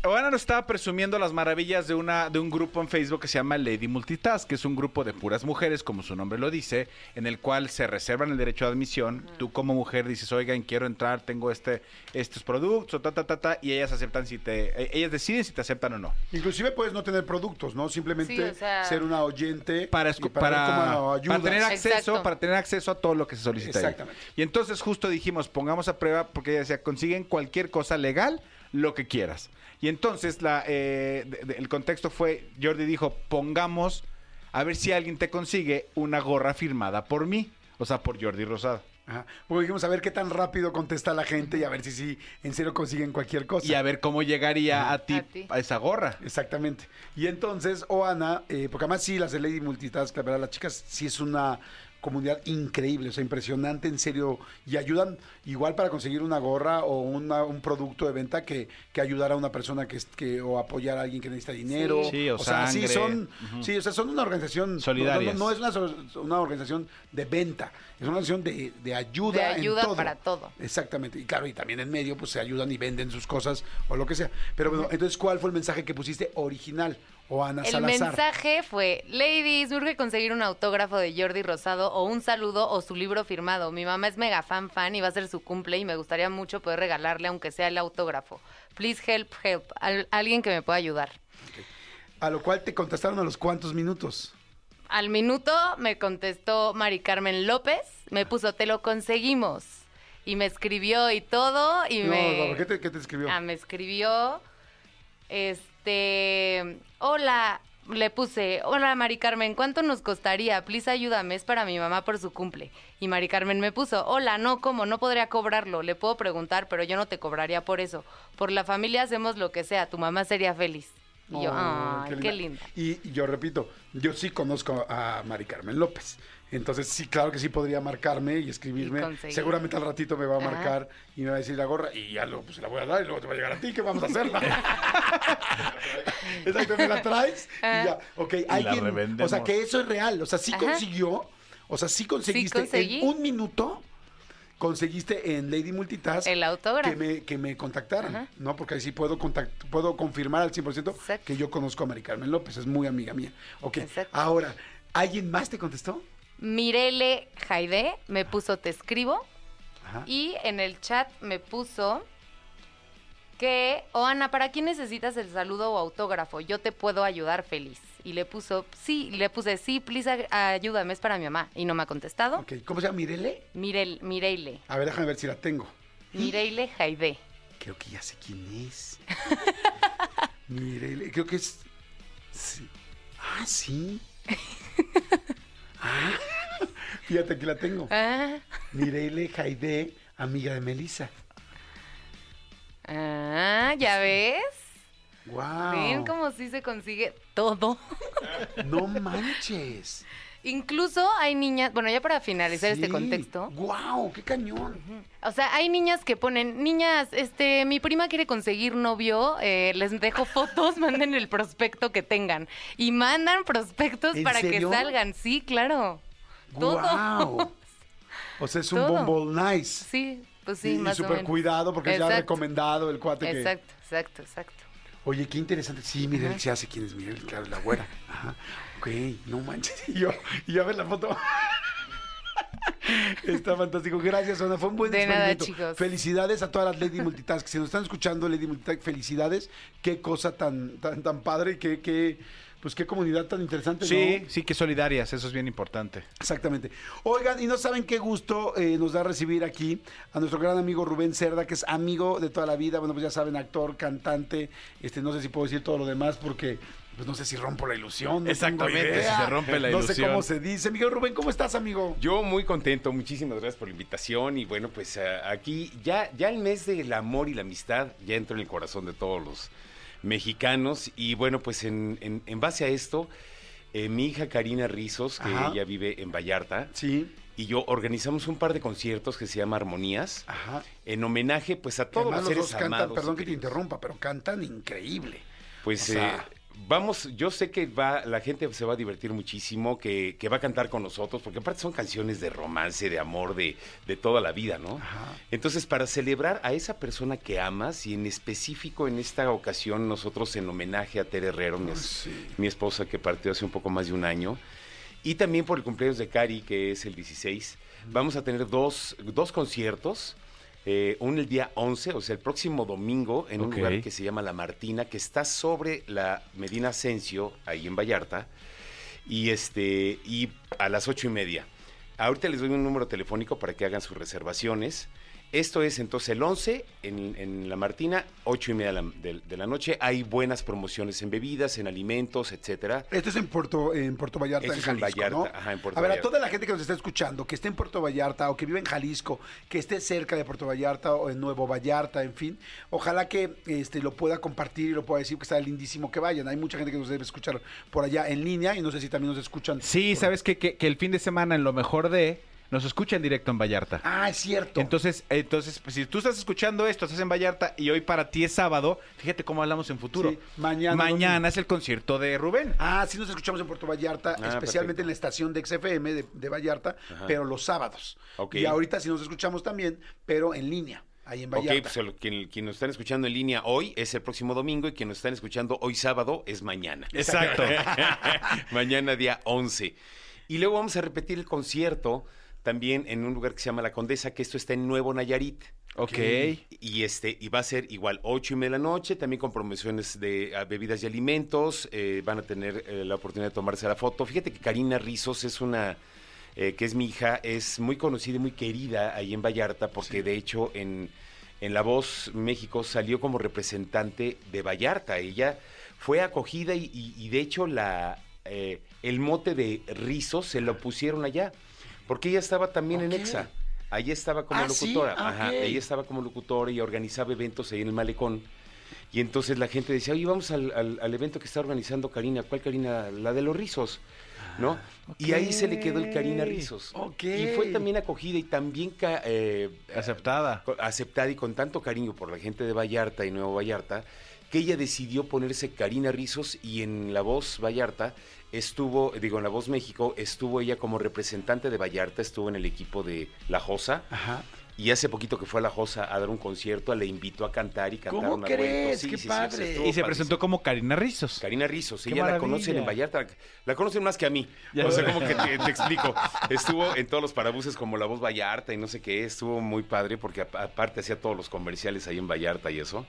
Oana nos estaba presumiendo las maravillas de, una, de un grupo en Facebook que se llama Lady Multitask, que es un grupo de puras mujeres, como su nombre lo dice, en el cual se reservan el derecho de admisión. Tú como mujer dices, oigan, quiero entrar, tengo este, estos productos, ta, ta, ta, ta, y ellas aceptan si te, eh, ellas deciden si te aceptan o no. Inclusive puedes no tener productos, ¿no? Simplemente Sí, o sea- ser una oyente Para, para, para, tener acceso, Exacto. para tener acceso a todo lo que se solicita. ahí. Exactamente. Y entonces justo dijimos, pongamos a prueba, porque ella decía, consiguen cualquier cosa legal, lo que quieras. Y entonces la, eh, de- de- el contexto fue, Jordi dijo, pongamos a ver si alguien te consigue una gorra firmada por mí, o sea, por Jordi Rosado. Ajá. Porque dijimos a ver qué tan rápido contesta la gente y a ver si sí en serio consiguen cualquier cosa. Y a ver cómo llegaría a ti, A ti. a esa gorra. Exactamente. Y entonces, Oana, eh, porque además sí, las de Lady Multitask, la verdad, las chicas sí es una comunidad increíble, o sea, impresionante, en serio, y ayudan igual para conseguir una gorra o una- un producto de venta que, que ayudar a una persona que, es- que o apoyar a alguien que necesita dinero. Sí. Sí, o sea, sí son, sí, o sea, son una organización Solidarias. No, no- no es una, una organización de venta, es una organización de, de ayuda, De ayuda en todo. para todo. Exactamente. Y claro, y también en medio, pues se ayudan y venden sus cosas o lo que sea. Pero bueno, entonces, ¿cuál fue el mensaje que pusiste original? O Ana El Salazar. mensaje fue, ladies, me urge conseguir un autógrafo de Jordi Rosado o un saludo o su libro firmado. Mi mamá es mega fan fan y va a ser su cumple y me gustaría mucho poder regalarle aunque sea el autógrafo. Please help, help. Al- alguien que me pueda ayudar. A lo cual te contestaron a los cuantos minutos. Al minuto me contestó Mari Carmen López, me puso, te lo conseguimos. Y me escribió y todo y No, me... no, ¿qué, te, qué te escribió? Ah, me escribió, este, hola, le puse, hola Mari Carmen, ¿cuánto nos costaría? Please ayúdame, es para mi mamá por su cumple. Y Mari Carmen me puso, hola, no, ¿cómo? No podría cobrarlo, le puedo preguntar, pero yo no te cobraría por eso. Por la familia hacemos lo que sea, tu mamá sería feliz. Y yo, Oh, ay, qué linda. Y yo repito, yo sí conozco a Mari Carmen López. Entonces, sí, claro que sí podría marcarme y escribirme. Y. Seguramente al ratito me va a Ajá. marcar y me va a decir la gorra y ya lo, pues, se la voy a dar y luego te va a llegar a ti. ¿Qué vamos a hacer? Exacto, me la traes y ya. Ok, alguien. revendemos. O sea, que eso es real. O sea, sí Ajá. consiguió. O sea, sí conseguiste en un minuto. Conseguiste en Lady Multitask El autógrafo. que me, que me contactaran, Ajá. ¿no? Porque ahí sí puedo contact- puedo confirmar al 100% Exacto. que yo conozco a Mari Carmen López, es muy amiga mía. Ok, Exacto. ahora, ¿alguien más te contestó? Mirele Jaide me puso, te escribo. Ajá. Y en el chat me puso que, oh Ana, ¿para quién necesitas el saludo o autógrafo? Yo te puedo ayudar feliz. Y le puso, sí, y le puse, sí, please, ayúdame, es para mi mamá. Y no me ha contestado. Ok, ¿cómo se llama? ¿Mirele? Mirel, Mireile, A ver, déjame ver si la tengo. Mireile Jaide. Creo que ya sé quién es. Mirele, creo que es... sí. Ah, sí. Ah, fíjate que la tengo. Ah, Mirele Jaide, amiga de Melissa. ah, ¿ya ves? Wow. Ven cómo sí se consigue todo. No manches. Incluso hay niñas, bueno, ya para finalizar este contexto. Wow, qué cañón. O sea, hay niñas que ponen, niñas, este, mi prima quiere conseguir novio, eh, les dejo fotos, manden el prospecto que tengan. Y mandan prospectos ¿En para serio? que salgan, sí, claro. Todo. Wow. O sea, es un Todo. Bumble nice. Sí, pues sí, y más o súper cuidado porque ya Exacto. recomendado el cuate que... Exacto, exacto, exacto. Oye, qué interesante. Sí, mira, él se hace quién es Miguel, claro, la güera. Ajá. Ok, no manches. Y yo, y yo a ver la foto. Está fantástico. Gracias, Ana. Fue un buen De nada, experimento. chicos. Felicidades a todas las Lady Multitask. Si nos están escuchando, Lady Multitask, felicidades. Qué cosa tan, tan, tan padre, qué, qué, pues qué comunidad tan interesante. Sí, ¿no? sí, que solidarias, eso es bien importante. Exactamente. Oigan, y no saben qué gusto eh, nos da recibir aquí a nuestro gran amigo Rubén Cerda, que es amigo de toda la vida. Bueno, pues ya saben, actor, cantante. Este, no sé si puedo decir todo lo demás porque. Pues no sé si rompo la ilusión. no Exactamente, tengo idea. si se rompe la No sé ilusión. cómo se dice. Miguel Rubén, ¿cómo estás, amigo? Yo muy contento, muchísimas gracias por la invitación y bueno, pues eh, aquí ya, ya el mes del amor y la amistad ya entró en el corazón de todos los mexicanos y bueno, pues en, en- en base a esto, eh, mi hija Karina Rizos, que Ajá. ella vive en Vallarta, Sí. y yo organizamos un par de conciertos que se llama Armonías, Ajá. en homenaje pues a todos Además, los los seres dos cantan, amados. perdón que te interrumpa, pero cantan increíble. Pues O sea- eh, vamos, yo sé que va, la gente se va a divertir muchísimo, que, que va a cantar con nosotros, porque aparte son canciones de romance, de amor, de, de toda la vida, ¿no? Entonces, para celebrar a esa persona que amas, y en específico en esta ocasión, nosotros en homenaje a Tere Herrero, mi, mi esposa que partió hace un poco más de un año, y también por el cumpleaños de Cari, que es el 16, vamos a tener dos, dos conciertos. Eh, uno el día 11, o sea, el próximo domingo, en un lugar que se llama La Martina, que está sobre la Medina Asensio, ahí en Vallarta, y, este, y a las ocho y media. Ahorita les doy un número telefónico para que hagan sus reservaciones. Esto es entonces el 11 en, en La Martina, ocho y media de la, de- de la noche. Hay buenas promociones en bebidas, en alimentos, etcétera. Esto es en Puerto, en Puerto Vallarta, Esto en es en Jalisco, Vallarta, ¿no? ajá, en Puerto a ver, a toda la gente que nos está escuchando, que esté en Puerto Vallarta o que vive en Jalisco, que esté cerca de Puerto Vallarta o en Nuevo Vallarta, en fin, ojalá que este lo pueda compartir y lo pueda decir que está lindísimo que vayan. Hay mucha gente que nos debe escuchar por allá en línea y no sé si también nos escuchan. Sí, ¿sabes? Que, que el fin de semana, en lo mejor de, nos escuchan directo en Vallarta. Ah, es cierto. Entonces, entonces pues, si tú estás escuchando esto, estás en Vallarta y hoy para ti es sábado, fíjate cómo hablamos en futuro. Sí, mañana Mañana es el concierto de Rubén. Ah, sí nos escuchamos en Puerto Vallarta, Ah, especialmente perfecto. en la estación de XFM de, de Vallarta, Ajá. pero los sábados. Ok. Y ahorita sí nos escuchamos también, pero en línea, ahí en Vallarta. Ok, pues el- quien, quien nos están escuchando en línea hoy es el próximo domingo y quien nos están escuchando hoy sábado es mañana. Exacto. mañana día 11. Y luego vamos a repetir el concierto también en un lugar que se llama La Condesa, que esto está en Nuevo Nayarit. Ok. Y este y va a ser igual ocho y media de la noche, también con promociones de ah, bebidas y alimentos. eh, van a tener eh, la oportunidad de tomarse la foto. Fíjate que Karina Rizos es una eh, que es mi hija, es muy conocida y muy querida ahí en Vallarta, porque de hecho en, en La Voz México salió como representante de Vallarta. Ella fue acogida y, y- y de hecho la eh, el mote de Rizos se lo pusieron allá, porque ella estaba también en Ok. EXA. Ahí estaba como Ah, ¿sí? locutora. Ah, Ajá, ella estaba como locutora y organizaba eventos ahí en el malecón. Y entonces la gente decía, oye, vamos al, al- al evento que está organizando Karina. ¿Cuál Karina? La de los rizos, ¿no? Y ahí se le quedó el Karina Rizos. Ah, Ok. Y fue también acogida y también ca- eh, Aceptada. aceptada y con tanto cariño por la gente de Vallarta y Nuevo Vallarta, que ella decidió ponerse Karina Rizos y en La Voz Vallarta estuvo, digo, en La Voz México, estuvo ella como representante de Vallarta, estuvo en el equipo de La Josa. Ajá. Y hace poquito que fue a La Josa a dar un concierto, le invitó a cantar y cantar ¿Cómo una crees? dueto. ¡Qué padre! estuvo Y se padrísimo. presentó como Karina Rizos. Karina Rizos, ¡Qué ella la conocen en Vallarta, la conocen más que a mí. Ya o sea, sé. como que te, te explico. Estuvo en todos los parabuses como La Voz Vallarta y no sé qué, estuvo muy padre porque apa- aparte hacía todos los comerciales ahí en Vallarta y eso.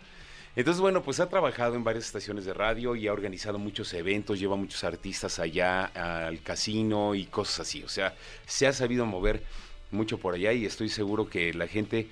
Entonces, bueno, pues ha trabajado en varias estaciones de radio y ha organizado muchos eventos, lleva muchos artistas allá al casino y cosas así. O sea, se ha sabido mover mucho por allá y estoy seguro que la gente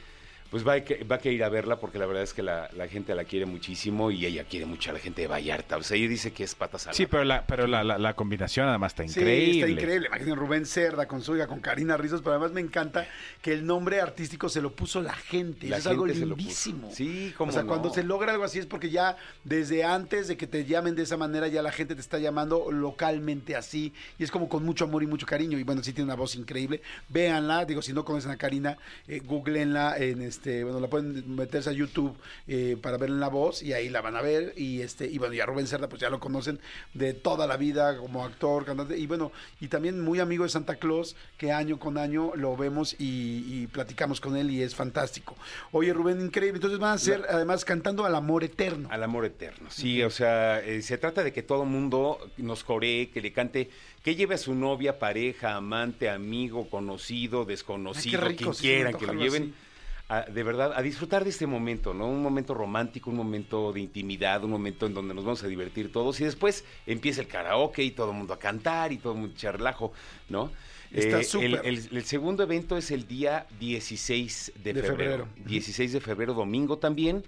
pues va a, que- va a querer ir a verla porque la verdad es que la, la gente la quiere muchísimo y ella quiere mucho a la gente de Vallarta. O sea, ella dice que es patas a Sí, pero la, pero la, la- la combinación además está Sí, increíble. está increíble. Imaginen Rubén Cerda con su hija, con Karina Rizos, pero además me encanta que el nombre artístico se lo puso la gente. La Eso es algo lindísimo. Sí, cómo O sea, no. cuando se logra algo así es porque ya desde antes de que te llamen de esa manera, ya la gente te está llamando localmente así. Y es como con mucho amor y mucho cariño. Y bueno, sí tiene una voz increíble. Véanla, digo, si no conocen a Karina, eh, googleenla en, este, bueno, la pueden meterse a YouTube eh, para ver en la voz y ahí la van a ver. Y este, y bueno, y a Rubén Cerda, pues ya lo conocen de toda la vida como actor, cantante. Y bueno, y también muy amigo de Santa Claus, que año con año lo vemos y, y platicamos con él y es fantástico. Oye, Rubén, increíble. Entonces van a ser, además, cantando al amor eterno. Al amor eterno, sí, o sea, eh, se trata de que todo mundo nos coree, que le cante, que lleve a su novia, pareja, amante, amigo, conocido, desconocido, Ay, rico, quien sí, quieran, que lo lleven. A- de verdad, a disfrutar de este momento, ¿no? Un momento romántico, un momento de intimidad, un momento en donde nos vamos a divertir todos y después empieza el karaoke y todo el mundo a cantar y todo el mundo a echar relajo, ¿no? Está Eh, súper. el, el- el segundo evento es el día 16 de, De febrero. febrero. 16 de febrero, domingo también.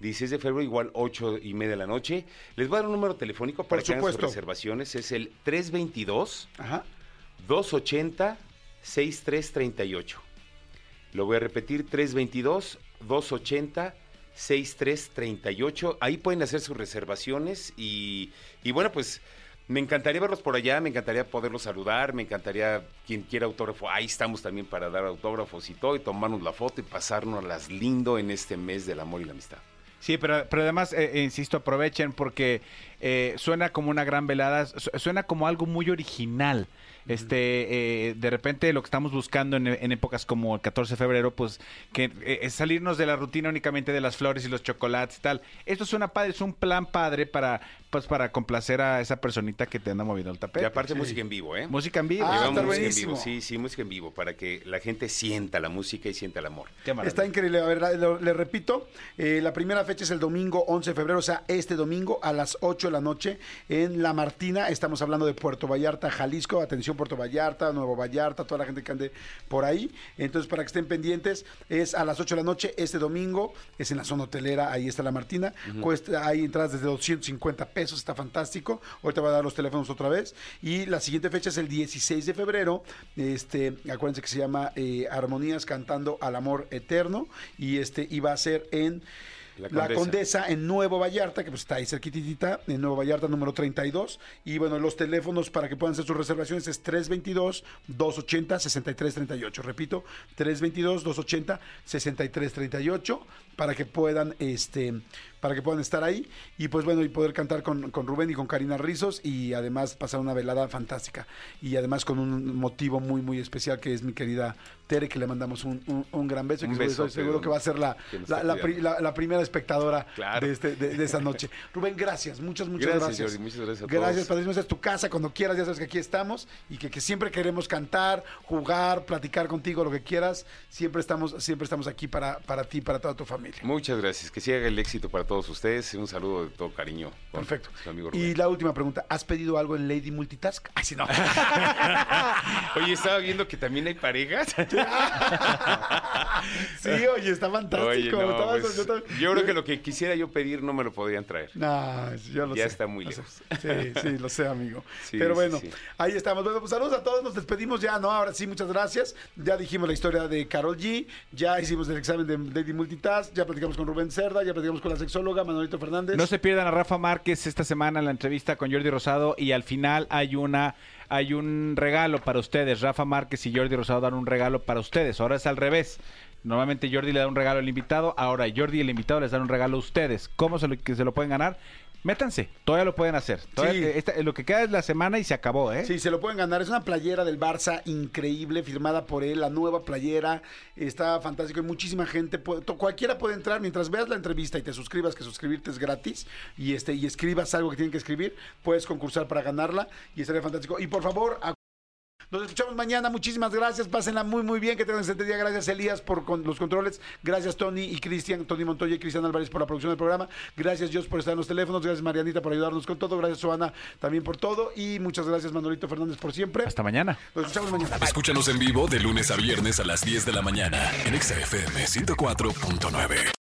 16 de febrero, igual 8 y media de la noche. Les voy a dar un número telefónico para Por que hagan sus reservaciones. Es el 322 Ajá. 280 6338. Lo voy a repetir, 322 280 6338. Ahí pueden hacer sus reservaciones y, y bueno, pues me encantaría verlos por allá, me encantaría poderlos saludar, me encantaría quien quiera autógrafo, ahí estamos también para dar autógrafos y todo, y tomarnos la foto y pasarnos las lindo en este mes del amor y la amistad. Sí, pero, pero además, eh, eh, insisto, aprovechen porque eh, suena como una gran velada, su- suena como algo muy original. Este, eh, de repente lo que estamos buscando en, épocas como el 14 de febrero, pues que eh, es salirnos de la rutina únicamente de las flores y los chocolates y tal. Esto suena padre, es un plan padre para, pues para complacer a esa personita que te anda moviendo el tapete. Y aparte música en vivo, ¿eh? Música en vivo. Ah, Llevamos está música en vivo, sí, sí, música en vivo, para que la gente sienta la música y sienta el amor. Está increíble. A ver, la- lo- le repito, eh, la primera fecha es el domingo 11 de febrero, o sea, este domingo a las 8 de la noche en La Martina. Estamos hablando de Puerto Vallarta, Jalisco. Atención, Puerto Vallarta, Nuevo Vallarta, toda la gente que ande por ahí. Entonces, para que estén pendientes, es a las 8 de la noche este domingo. Es en la zona hotelera, ahí está La Martina. Cuesta, hay entradas desde 250 pesos, está fantástico. Ahorita voy a dar los teléfonos otra vez. Y la siguiente fecha es el 16 de febrero. Este, acuérdense que se llama eh, Armonías Cantando al Amor Eterno. Y este, y va a ser en La. Condesa. en Nuevo Vallarta, que pues está ahí cerquitita, en Nuevo Vallarta número 32. Y bueno, los teléfonos para que puedan hacer sus reservaciones es 322-280-6338. Repito, 322-280-6338 para que puedan, este, para que puedan estar ahí y pues bueno, y poder cantar con, con Rubén y con Karina Rizos y además pasar una velada fantástica. Y además con un motivo muy, muy especial que es mi querida Tere, que le mandamos un, un- un gran beso. y Un que beso, estoy seguro que va a ser la, la, pri- primera espectadora Claro. de, este, de, de esa noche. Rubén, gracias, muchas, muchas Gracias, gracias. Jordi, muchas gracias a Gracias, todos. padrísimo. Esta es tu casa, cuando quieras, ya sabes que aquí estamos y que, que siempre queremos cantar, jugar, platicar contigo, lo que quieras. Siempre estamos, siempre estamos aquí para, para ti, para toda tu familia. Muchas gracias, que siga el éxito para todos ustedes. Un saludo de todo cariño. con Perfecto. su amigo Rubén. Y la última pregunta, ¿has pedido algo en Lady Multitask? Ay, sí, no. Oye, estaba viendo que también hay parejas. sí, oye, está fantástico. Oye, no, Estaba- pues, yo creo que lo que quisiera yo pedir no me lo podrían traer. No, yo lo ya sé. está muy sé. lejos. Sí, sí, lo sé, amigo. Sí, Pero sí, bueno, sí. ahí estamos. Bueno, pues saludos a todos. Nos despedimos ya, ¿no? Ahora sí, muchas gracias. Ya dijimos la historia de Carol G. Ya hicimos el examen de Lady Multitask. Ya platicamos con Rubén Cerda. Ya platicamos con la sexóloga No se pierdan a Rafa Márquez esta semana en la entrevista con Jordi Rosado y al final hay una hay un regalo para ustedes. Rafa Márquez y Jordi Rosado dan un regalo para ustedes. Ahora es al revés. Normalmente Jordi le da un regalo al invitado, ahora Jordi y el invitado les dan un regalo a ustedes. ¿Cómo se lo, se lo pueden ganar? Métanse, todavía lo pueden hacer. Todavía Sí. esta- lo que queda es la semana y se acabó, ¿eh? Sí, se lo pueden ganar. Es una playera del Barça increíble, firmada por él, la nueva playera. Está fantástico. Hay muchísima gente. cualquiera puede entrar mientras veas la entrevista y te suscribas, que suscribirte es gratis. Y este y escribas algo que tienen que escribir, puedes concursar para ganarla y estaría fantástico. Y por favor, a- nos escuchamos mañana. Muchísimas gracias. Pásenla muy, muy bien. Que tengan excelente día. Gracias, Elías, por con- los controles. Gracias, Tony y Cristian, Tony Montoya y Cristian Álvarez por la producción del programa. Gracias, Dios, por estar en los teléfonos. Gracias, Marianita, por ayudarnos con todo. Gracias, Joana, también por todo. Y muchas gracias, Manolito Fernández, por siempre. Hasta mañana. Nos escuchamos mañana. Bye. Escúchanos en vivo de lunes a viernes a las 10 de la mañana en Exa FM 104.9.